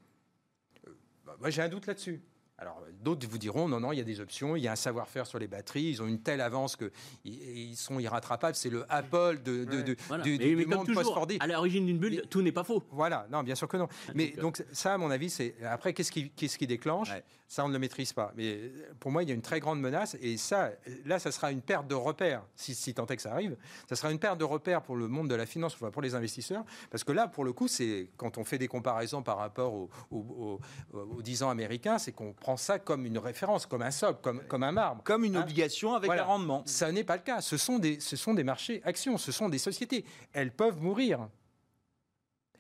Euh, bah, Moi, j'ai un doute là-dessus. Alors, d'autres vous diront, non, non, il y a des options, il y a un savoir-faire sur les batteries, ils ont une telle avance qu'ils sont irrattrapables, c'est le Apple de, du, monde post-Fordiste. À l'origine d'une bulle, tout n'est pas faux. Voilà, non, bien sûr que non. Mais donc, ça, à mon avis, c'est... Après, qu'est-ce qui, qu'est-ce qui déclenche? Ça, on ne le maîtrise pas. Mais pour moi, il y a une très grande menace, et ça, là, ça sera une perte de repères, si, si tant est que ça arrive, ça sera une perte de repères pour le monde de la finance, pour les investisseurs, parce que là, pour le coup, c'est quand on fait des comparaisons par rapport aux, aux, aux 10 ans américains, c'est qu'on prend ça comme une référence, comme un socle, comme, comme un marbre. Comme une hein obligation avec un rendement. Ça n'est pas le cas. Ce sont, des, ce sont des marchés actions, ce sont des sociétés. Elles peuvent mourir.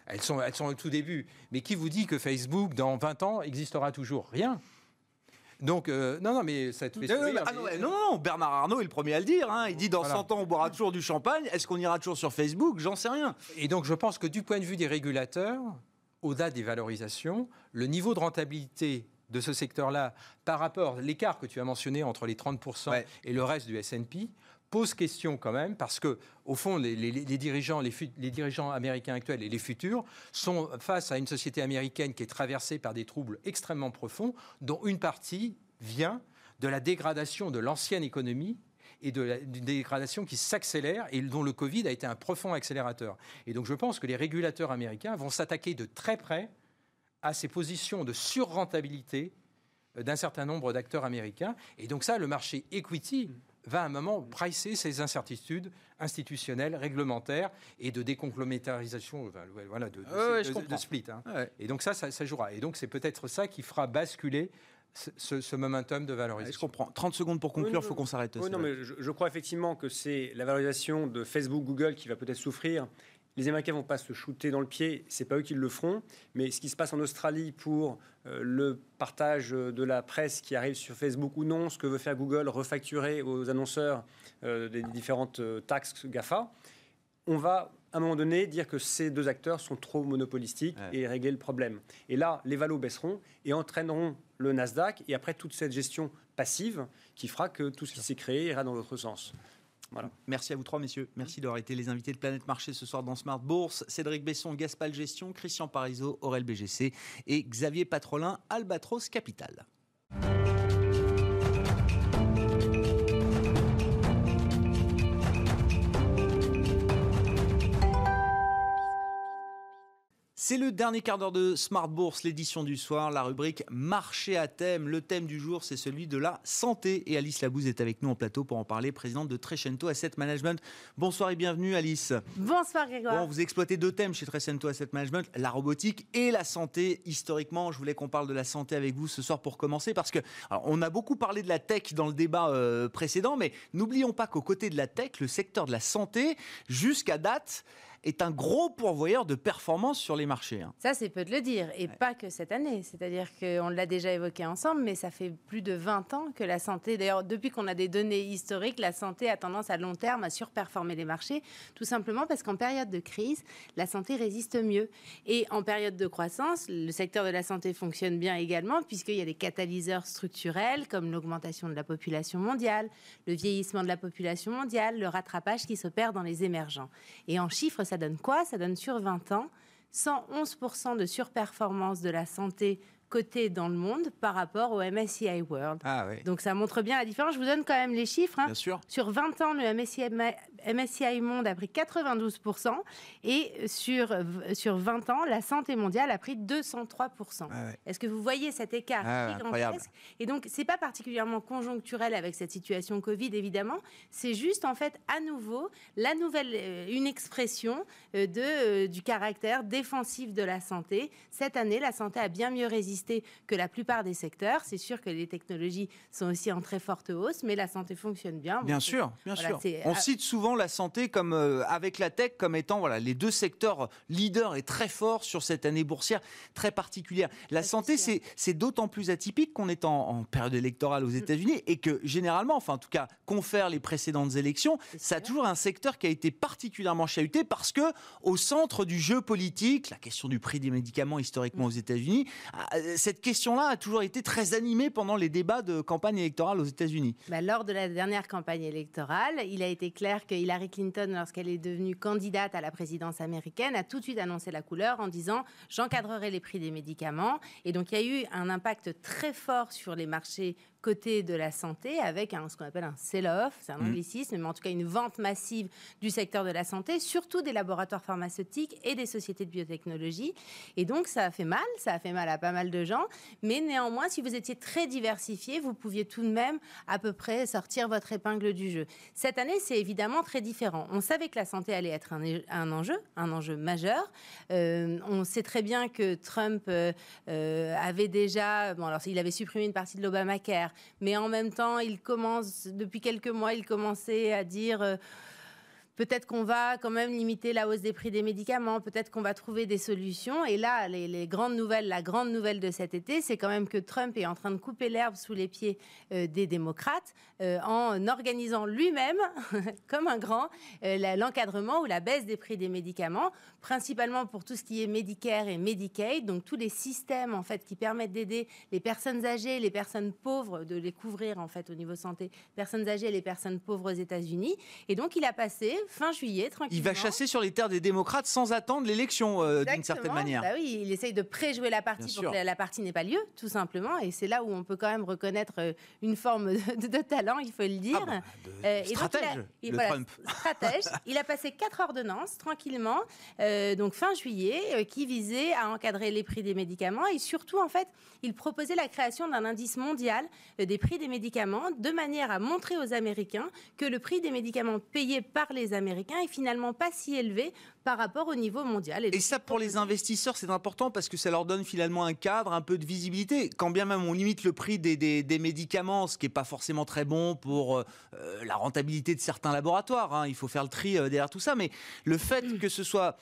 Elles sont, elles sont au tout début. Mais qui vous dit que Facebook, dans 20 ans, existera toujours? Rien. Donc, euh, non, non, mais ça te fait sourire, ah non, non, Bernard Arnault est le premier à le dire. Hein. Il dit dans 100 ans, on boira toujours du champagne. Est-ce qu'on ira toujours sur Facebook? J'en sais rien. Et donc, je pense que du point de vue des régulateurs, au-delà des valorisations, le niveau de rentabilité de ce secteur-là par rapport à l'écart que tu as mentionné entre les 30% et le reste du S&P pose question quand même parce que au fond les, dirigeants les, les, dirigeants américains actuels et les futurs sont face à une société américaine qui est traversée par des troubles extrêmement profonds dont une partie vient de la dégradation de l'ancienne économie et de d'une dégradation qui s'accélère et dont le Covid a été un profond accélérateur. Et donc je pense que les régulateurs américains vont s'attaquer de très près à ces positions de surrentabilité euh, d'un certain nombre d'acteurs américains. Et donc ça, le marché equity va à un moment pricer ces incertitudes institutionnelles, réglementaires et de décomplémentarisation, voilà, de, de, split. Hein. Et donc ça, ça, jouera. Et donc c'est peut-être ça qui fera basculer ce, momentum de valorisation. je comprends. 30 secondes pour conclure, il faut qu'on s'arrête. Oui, non, mais je, je, crois effectivement que c'est la valorisation de Facebook, Google qui va peut-être souffrir les Américains vont pas se shooter dans le pied, c'est pas eux qui le feront, mais ce qui se passe en Australie pour euh, le partage de la presse qui arrive sur Facebook ou non, ce que veut faire Google, refacturer aux annonceurs euh, des différentes euh, taxes GAFA, on va à un moment donné dire que ces deux acteurs sont trop monopolistiques et régler le problème. Et là, les valos baisseront et entraîneront le Nasdaq et après toute cette gestion passive qui fera que tout ce qui s'est créé ira dans l'autre sens. Merci à vous trois, messieurs. Merci d'avoir été les invités de Planète Marché ce soir dans Smart Bourse. Cédric Besson, Gaspal Gestion, Christian Parizeau, Aurel BGC et Xavier Patrolin, Albatros Capital. C'est le dernier quart d'heure de Smart Bourse, l'édition du soir, la rubrique Marché à thème. Le thème du jour, c'est celui de la santé. Et Alice Labouze est avec nous en plateau pour en parler, présidente de Trecento Asset Management. Bonsoir et bienvenue, Alice. Bonsoir, Grégoire. Bon, vous exploitez deux thèmes chez Trecento Asset Management, la robotique et la santé. Historiquement, je voulais qu'on parle de la santé avec vous ce soir pour commencer, parce que on a beaucoup parlé de la tech dans le débat euh, précédent, mais n'oublions pas qu'aux côtés de la tech, le secteur de la santé, jusqu'à date, est un gros pourvoyeur de performance sur les marchés. Hein. Ça, c'est peu de le dire, et pas que cette année. C'est-à-dire qu'on l'a déjà évoqué ensemble, mais ça fait plus de 20 ans que la santé, d'ailleurs, depuis qu'on a des données historiques, la santé a tendance à long terme à surperformer les marchés, tout simplement parce qu'en période de crise, la santé résiste mieux. Et en période de croissance, le secteur de la santé fonctionne bien également, puisqu'il y a des catalyseurs structurels comme l'augmentation de la population mondiale, le vieillissement de la population mondiale, le rattrapage qui s'opère dans les émergents. Et en chiffres, ça donne quoi? Ça donne sur 20 ans 111% de surperformance de la santé côté dans le monde par rapport au MSCI World. Ah Donc ça montre bien la différence. Je vous donne quand même les chiffres. Hein. Bien sûr. Sur 20 ans, le MSCI, MSCI Monde a pris 92% et sur, sur 20 ans, la santé mondiale a pris 203%. Est-ce que vous voyez cet écart ah. Et donc, c'est pas particulièrement conjoncturel avec cette situation Covid, évidemment. C'est juste, en fait, à nouveau, la nouvelle, euh, une expression euh, de, euh, du caractère défensif de la santé. Cette année, la santé a bien mieux résisté résister que la plupart des secteurs. C'est sûr que les technologies sont aussi en très forte hausse, mais la santé fonctionne bien. Bien sûr, bien sûr. On cite souvent la santé comme euh, avec la tech comme étant voilà les deux secteurs leaders et très forts sur cette année boursière très particulière. La santé, c'est d'autant plus atypique qu'on est en, période électorale aux mm. États-Unis et que généralement, enfin en tout cas, confère les précédentes élections, ça a toujours un secteur qui a été particulièrement chahuté parce que au centre du jeu politique, la question du prix des médicaments historiquement aux États-Unis, euh, cette question-là a toujours été très animée pendant les débats de campagne électorale aux États-Unis. Bah, lors de la dernière campagne électorale, il a été clair que Hillary Clinton, lorsqu'elle est devenue candidate à la présidence américaine, a tout de suite annoncé la couleur en disant j'encadrerai les prix des médicaments. Et donc il y a eu un impact très fort sur les marchés côté de la santé avec un, ce qu'on appelle un sell-off, c'est un mm. anglicisme, mais en tout cas une vente massive du secteur de la santé, surtout des laboratoires pharmaceutiques et des sociétés de biotechnologie. Et donc ça a fait mal, ça a fait mal à pas mal de gens, mais néanmoins, si vous étiez très diversifié, vous pouviez tout de même à peu près sortir votre épingle du jeu. Cette année, c'est évidemment très différent. On savait que la santé allait être un, enjeu, un enjeu majeur. Euh, on sait très bien que Trump euh, euh, avait déjà, bon alors il avait supprimé une partie de l'Obamacare, mais en même temps, il commence, depuis quelques mois, il commençait à dire... Euh, peut-être qu'on va quand même limiter la hausse des prix des médicaments, peut-être qu'on va trouver des solutions. Et là, les, grandes nouvelles, la grande nouvelle de cet été, c'est quand même que Trump est en train de couper l'herbe sous les pieds euh, des démocrates euh, en organisant lui-même, comme un grand, l'encadrement ou la baisse des prix des médicaments principalement pour tout ce qui est Medicare et Medicaid, donc tous les systèmes en fait qui permettent d'aider les personnes âgées, les personnes pauvres, de les couvrir en fait au niveau santé, personnes âgées et les personnes pauvres aux États-Unis. Et donc il a passé fin juillet tranquillement. Il va chasser sur les terres des démocrates sans attendre l'élection euh, d'une certaine manière. Bah oui, il essaye de préjouer la partie pour que la, partie n'ait pas lieu, tout simplement. Et c'est là où on peut quand même reconnaître euh, une forme de, talent, il faut le dire. Ah bah, euh, stratège, il a, Trump. Stratège. il a passé quatre ordonnances tranquillement. Euh, donc fin juillet, qui visait à encadrer les prix des médicaments et surtout, en fait, il proposait la création d'un indice mondial des prix des médicaments de manière à montrer aux Américains que le prix des médicaments payés par les Américains est finalement pas si élevé par rapport au niveau mondial. Et, ça, pour les investisseurs, c'est important parce que ça leur donne finalement un cadre, un peu de visibilité. Quand bien même on limite le prix des, médicaments, ce qui n'est pas forcément très bon pour la rentabilité de certains laboratoires, hein. il faut faire le tri derrière tout ça, mais le fait mm. que ce soit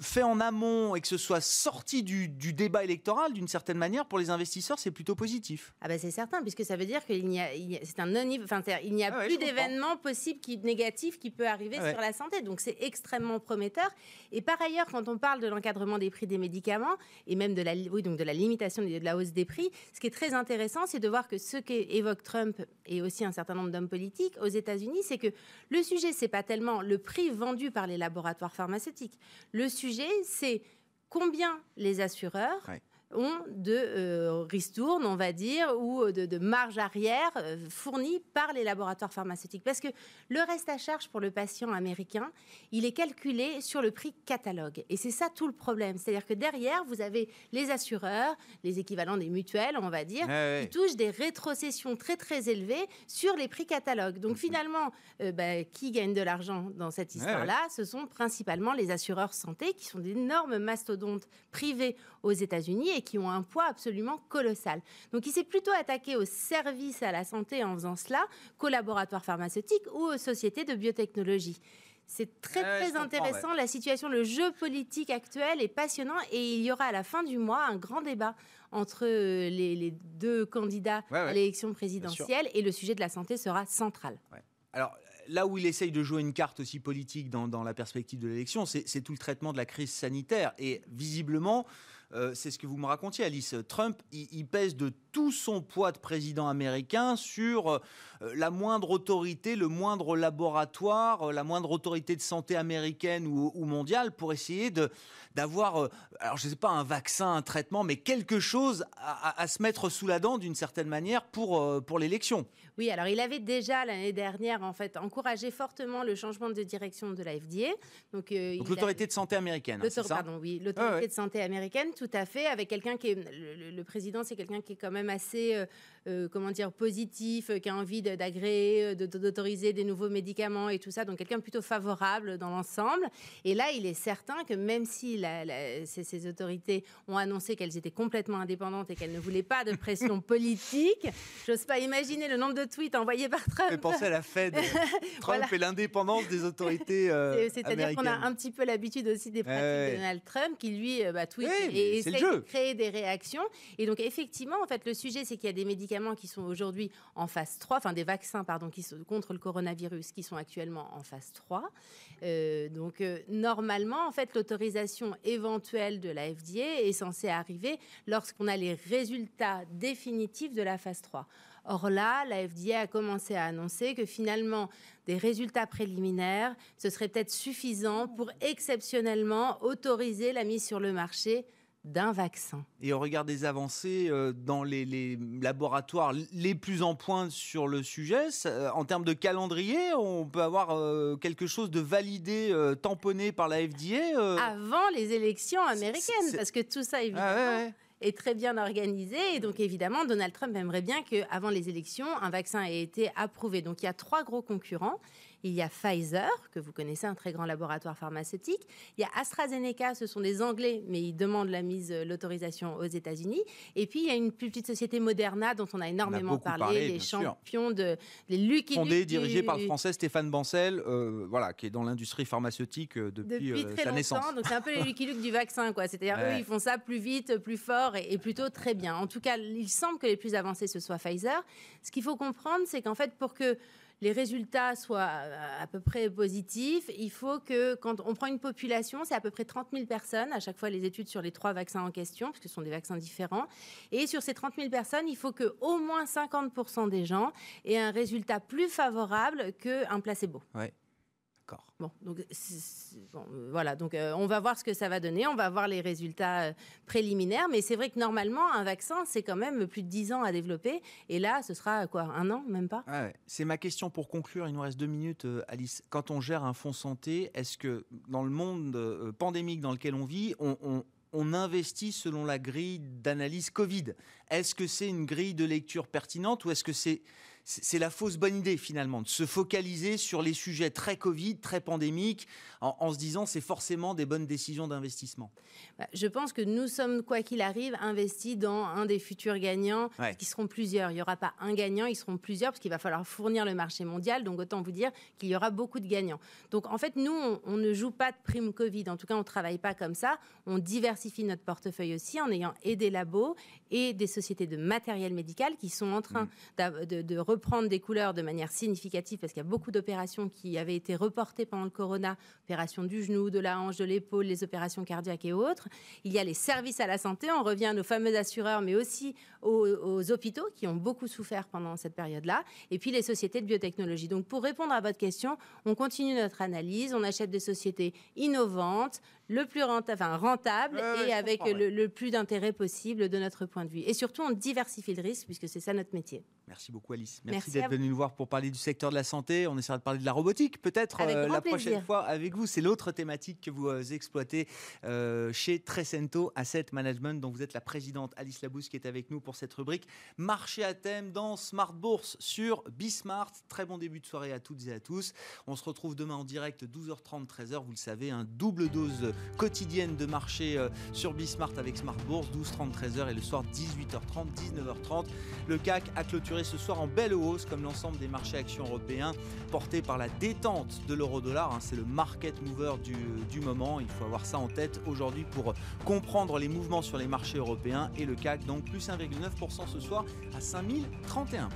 fait en amont et que ce soit sorti du, débat électoral d'une certaine manière pour les investisseurs, c'est plutôt positif. Ah ben c'est certain, puisque ça veut dire qu'il n'y a, c'est un non, enfin, il n'y a ah plus d'événements possibles qui négatifs qui peut arriver sur la santé. Donc c'est extrêmement prometteur. Et par ailleurs, quand on parle de l'encadrement des prix des médicaments et même de la, oui, donc de la limitation de la hausse des prix, ce qui est très intéressant, c'est de voir que ce qu'évoque Trump et aussi un certain nombre d'hommes politiques aux États-Unis, c'est que le sujet c'est pas tellement le prix vendu par les laboratoires pharmaceutiques. Le sujet, c'est combien les assureurs ont de euh, ristournes, on va dire, ou de, marge arrière euh, fournies par les laboratoires pharmaceutiques. Parce que le reste à charge pour le patient américain, il est calculé sur le prix catalogue. Et c'est ça tout le problème. C'est-à-dire que derrière, vous avez les assureurs, les équivalents des mutuelles, on va dire, qui touchent des rétrocessions très très élevées sur les prix catalogue. Donc finalement, euh, bah, qui gagne de l'argent dans cette histoire-là Ce sont principalement les assureurs santé, qui sont d'énormes mastodontes privés aux États-Unis et qui ont un poids absolument colossal. Donc il s'est plutôt attaqué aux services à la santé en faisant cela qu'aux laboratoires pharmaceutiques ou aux sociétés de biotechnologie. C'est très très intéressant. La situation, le jeu politique actuel est passionnant et il y aura à la fin du mois un grand débat entre euh, les, deux candidats à l'élection présidentielle et le sujet de la santé sera central. Alors là où il essaye de jouer une carte aussi politique dans, dans la perspective de l'élection, c'est tout le traitement de la crise sanitaire et visiblement euh, c'est ce que vous me racontiez, Alice. Trump, il, pèse de tout son poids de président américain sur euh, la moindre autorité, le moindre laboratoire, euh, la moindre autorité de santé américaine ou, mondiale pour essayer d'avoir, alors je ne sais pas, un vaccin, un traitement, mais quelque chose à, se mettre sous la dent d'une certaine manière pour, pour l'élection. Oui, alors il avait déjà l'année dernière en fait encouragé fortement le changement de direction de la FDA. Donc, l'autorité de santé américaine. Hein, pardon, oui, l'autorité de santé américaine tout à fait. Avec quelqu'un qui est. Le, président, c'est quelqu'un qui est quand même assez. Euh, euh, comment dire, positif, qui a envie d'agréer, d'autoriser des nouveaux médicaments et tout ça. Donc quelqu'un plutôt favorable dans l'ensemble. Et là, il est certain que même si ces, autorités ont annoncé qu'elles étaient complètement indépendantes et qu'elles ne voulaient pas de pression politique, j'ose pas imaginer le nombre de tweets envoyés par Trump. Mais pensez à la Fed. Trump et l'indépendance des autorités euh, C'est-à-dire qu'on a un petit peu l'habitude aussi des pratiques de Donald Trump qui lui bah, tweet et essaie de créer des réactions. Et donc effectivement, en fait, le sujet, c'est qu'il y a des médicaments qui sont aujourd'hui en phase 3, enfin des vaccins, pardon, qui sont contre le coronavirus, qui sont actuellement en phase 3. Euh, donc euh, normalement, en fait, l'autorisation éventuelle de la FDA est censée arriver lorsqu'on a les résultats définitifs de la phase 3. Or là, la FDA a commencé à annoncer que finalement, des résultats préliminaires, ce serait peut-être suffisant pour exceptionnellement autoriser la mise sur le marché d'un vaccin. Et au regard des avancées euh, dans les, laboratoires les plus en pointe sur le sujet, euh, en termes de calendrier, on peut avoir euh, quelque chose de validé, tamponné par la FDA Avant les élections américaines, parce que tout ça, évidemment... Ah est très bien organisé. Et donc, évidemment, Donald Trump aimerait bien qu'avant les élections, un vaccin ait été approuvé. Donc, il y a trois gros concurrents. Il y a Pfizer, que vous connaissez, un très grand laboratoire pharmaceutique. Il y a AstraZeneca, ce sont des Anglais, mais ils demandent la mise, euh, l'autorisation aux États-Unis. Et puis, il y a une plus petite société Moderna dont on a énormément parlé, les champions de les Lucky Fondée, dirigée par le français Stéphane Bancel, euh, voilà, qui est dans l'industrie pharmaceutique euh, depuis, très sa naissance. Donc, c'est un peu les Lucky Luke du vaccin, quoi. C'est-à-dire, eux, ils font ça plus vite, plus fort et, et plutôt très bien. En tout cas, il semble que les plus avancés, ce soit Pfizer. Ce qu'il faut comprendre, c'est qu'en fait, pour que les résultats soient euh, à peu près positifs, il faut que quand on prend une population, c'est à peu près 30 000 personnes, à chaque fois les études sur les trois vaccins en question, parce que ce sont des vaccins différents. Et sur ces 30 000 personnes, il faut que au moins 50% des gens aient un résultat plus favorable qu'un placebo. Bon, donc euh, voilà, donc euh, on va voir ce que ça va donner, on va voir les résultats euh, préliminaires, mais c'est vrai que normalement un vaccin c'est quand même plus de 10 ans à développer, et là ce sera quoi, un an, même pas? C'est ma question pour conclure, il nous reste deux minutes, Alice. Quand on gère un fonds santé, est-ce que dans le monde pandémique dans lequel on vit, on, on investit selon la grille d'analyse Covid? Est-ce que c'est une grille de lecture pertinente ou est-ce que c'est c'est la fausse bonne idée finalement, de se focaliser sur les sujets très Covid, très pandémiques, en, se disant c'est forcément des bonnes décisions d'investissement bah, Je pense que nous sommes, quoi qu'il arrive, investis dans un des futurs gagnants, qui seront plusieurs. Il n'y aura pas un gagnant, ils seront plusieurs, parce qu'il va falloir fournir le marché mondial, donc autant vous dire qu'il y aura beaucoup de gagnants. Donc en fait, nous, on, ne joue pas de prime Covid, en tout cas, on ne travaille pas comme ça, on diversifie notre portefeuille aussi en ayant aidé labos et des sociétés de matériel médical qui sont en train mm. de, de, reprendre des couleurs de manière significative parce qu'il y a beaucoup d'opérations qui avaient été reportées pendant le corona, opérations du genou, de la hanche, de l'épaule, les opérations cardiaques et autres. Il y a les services à la santé, on revient à nos fameux assureurs, mais aussi aux, aux hôpitaux qui ont beaucoup souffert pendant cette période-là, et puis les sociétés de biotechnologie. Donc pour répondre à votre question, on continue notre analyse, on achète des sociétés innovantes, le plus rentable, enfin, rentable et avec le, plus d'intérêt possible de notre point de vue. Et surtout, on diversifie le risque puisque c'est ça notre métier. Merci beaucoup Alice. Merci, d'être venue nous voir pour parler du secteur de la santé. On essaiera de parler de la robotique peut-être euh, la prochaine fois avec vous. C'est l'autre thématique que vous euh, exploitez euh, chez Trecento Asset Management dont vous êtes la présidente Alice Labousse qui est avec nous pour cette rubrique Marché à thème dans Smart Bourse sur Bismart. Très bon début de soirée à toutes et à tous. On se retrouve demain en direct 12h30 13h. Vous le savez, un double dose quotidienne de marché euh, sur Bismart avec Smart Bourse, 12, 30, 13h et le soir 18h30, 19h30. Le CAC a clôturé ce soir en belle hausse comme l'ensemble des marchés actions européens portés par la détente de l'euro-dollar. Hein. C'est le market mover du, du moment. Il faut avoir ça en tête aujourd'hui pour comprendre les mouvements sur les marchés européens et le CAC donc plus 1,9% ce soir à 5031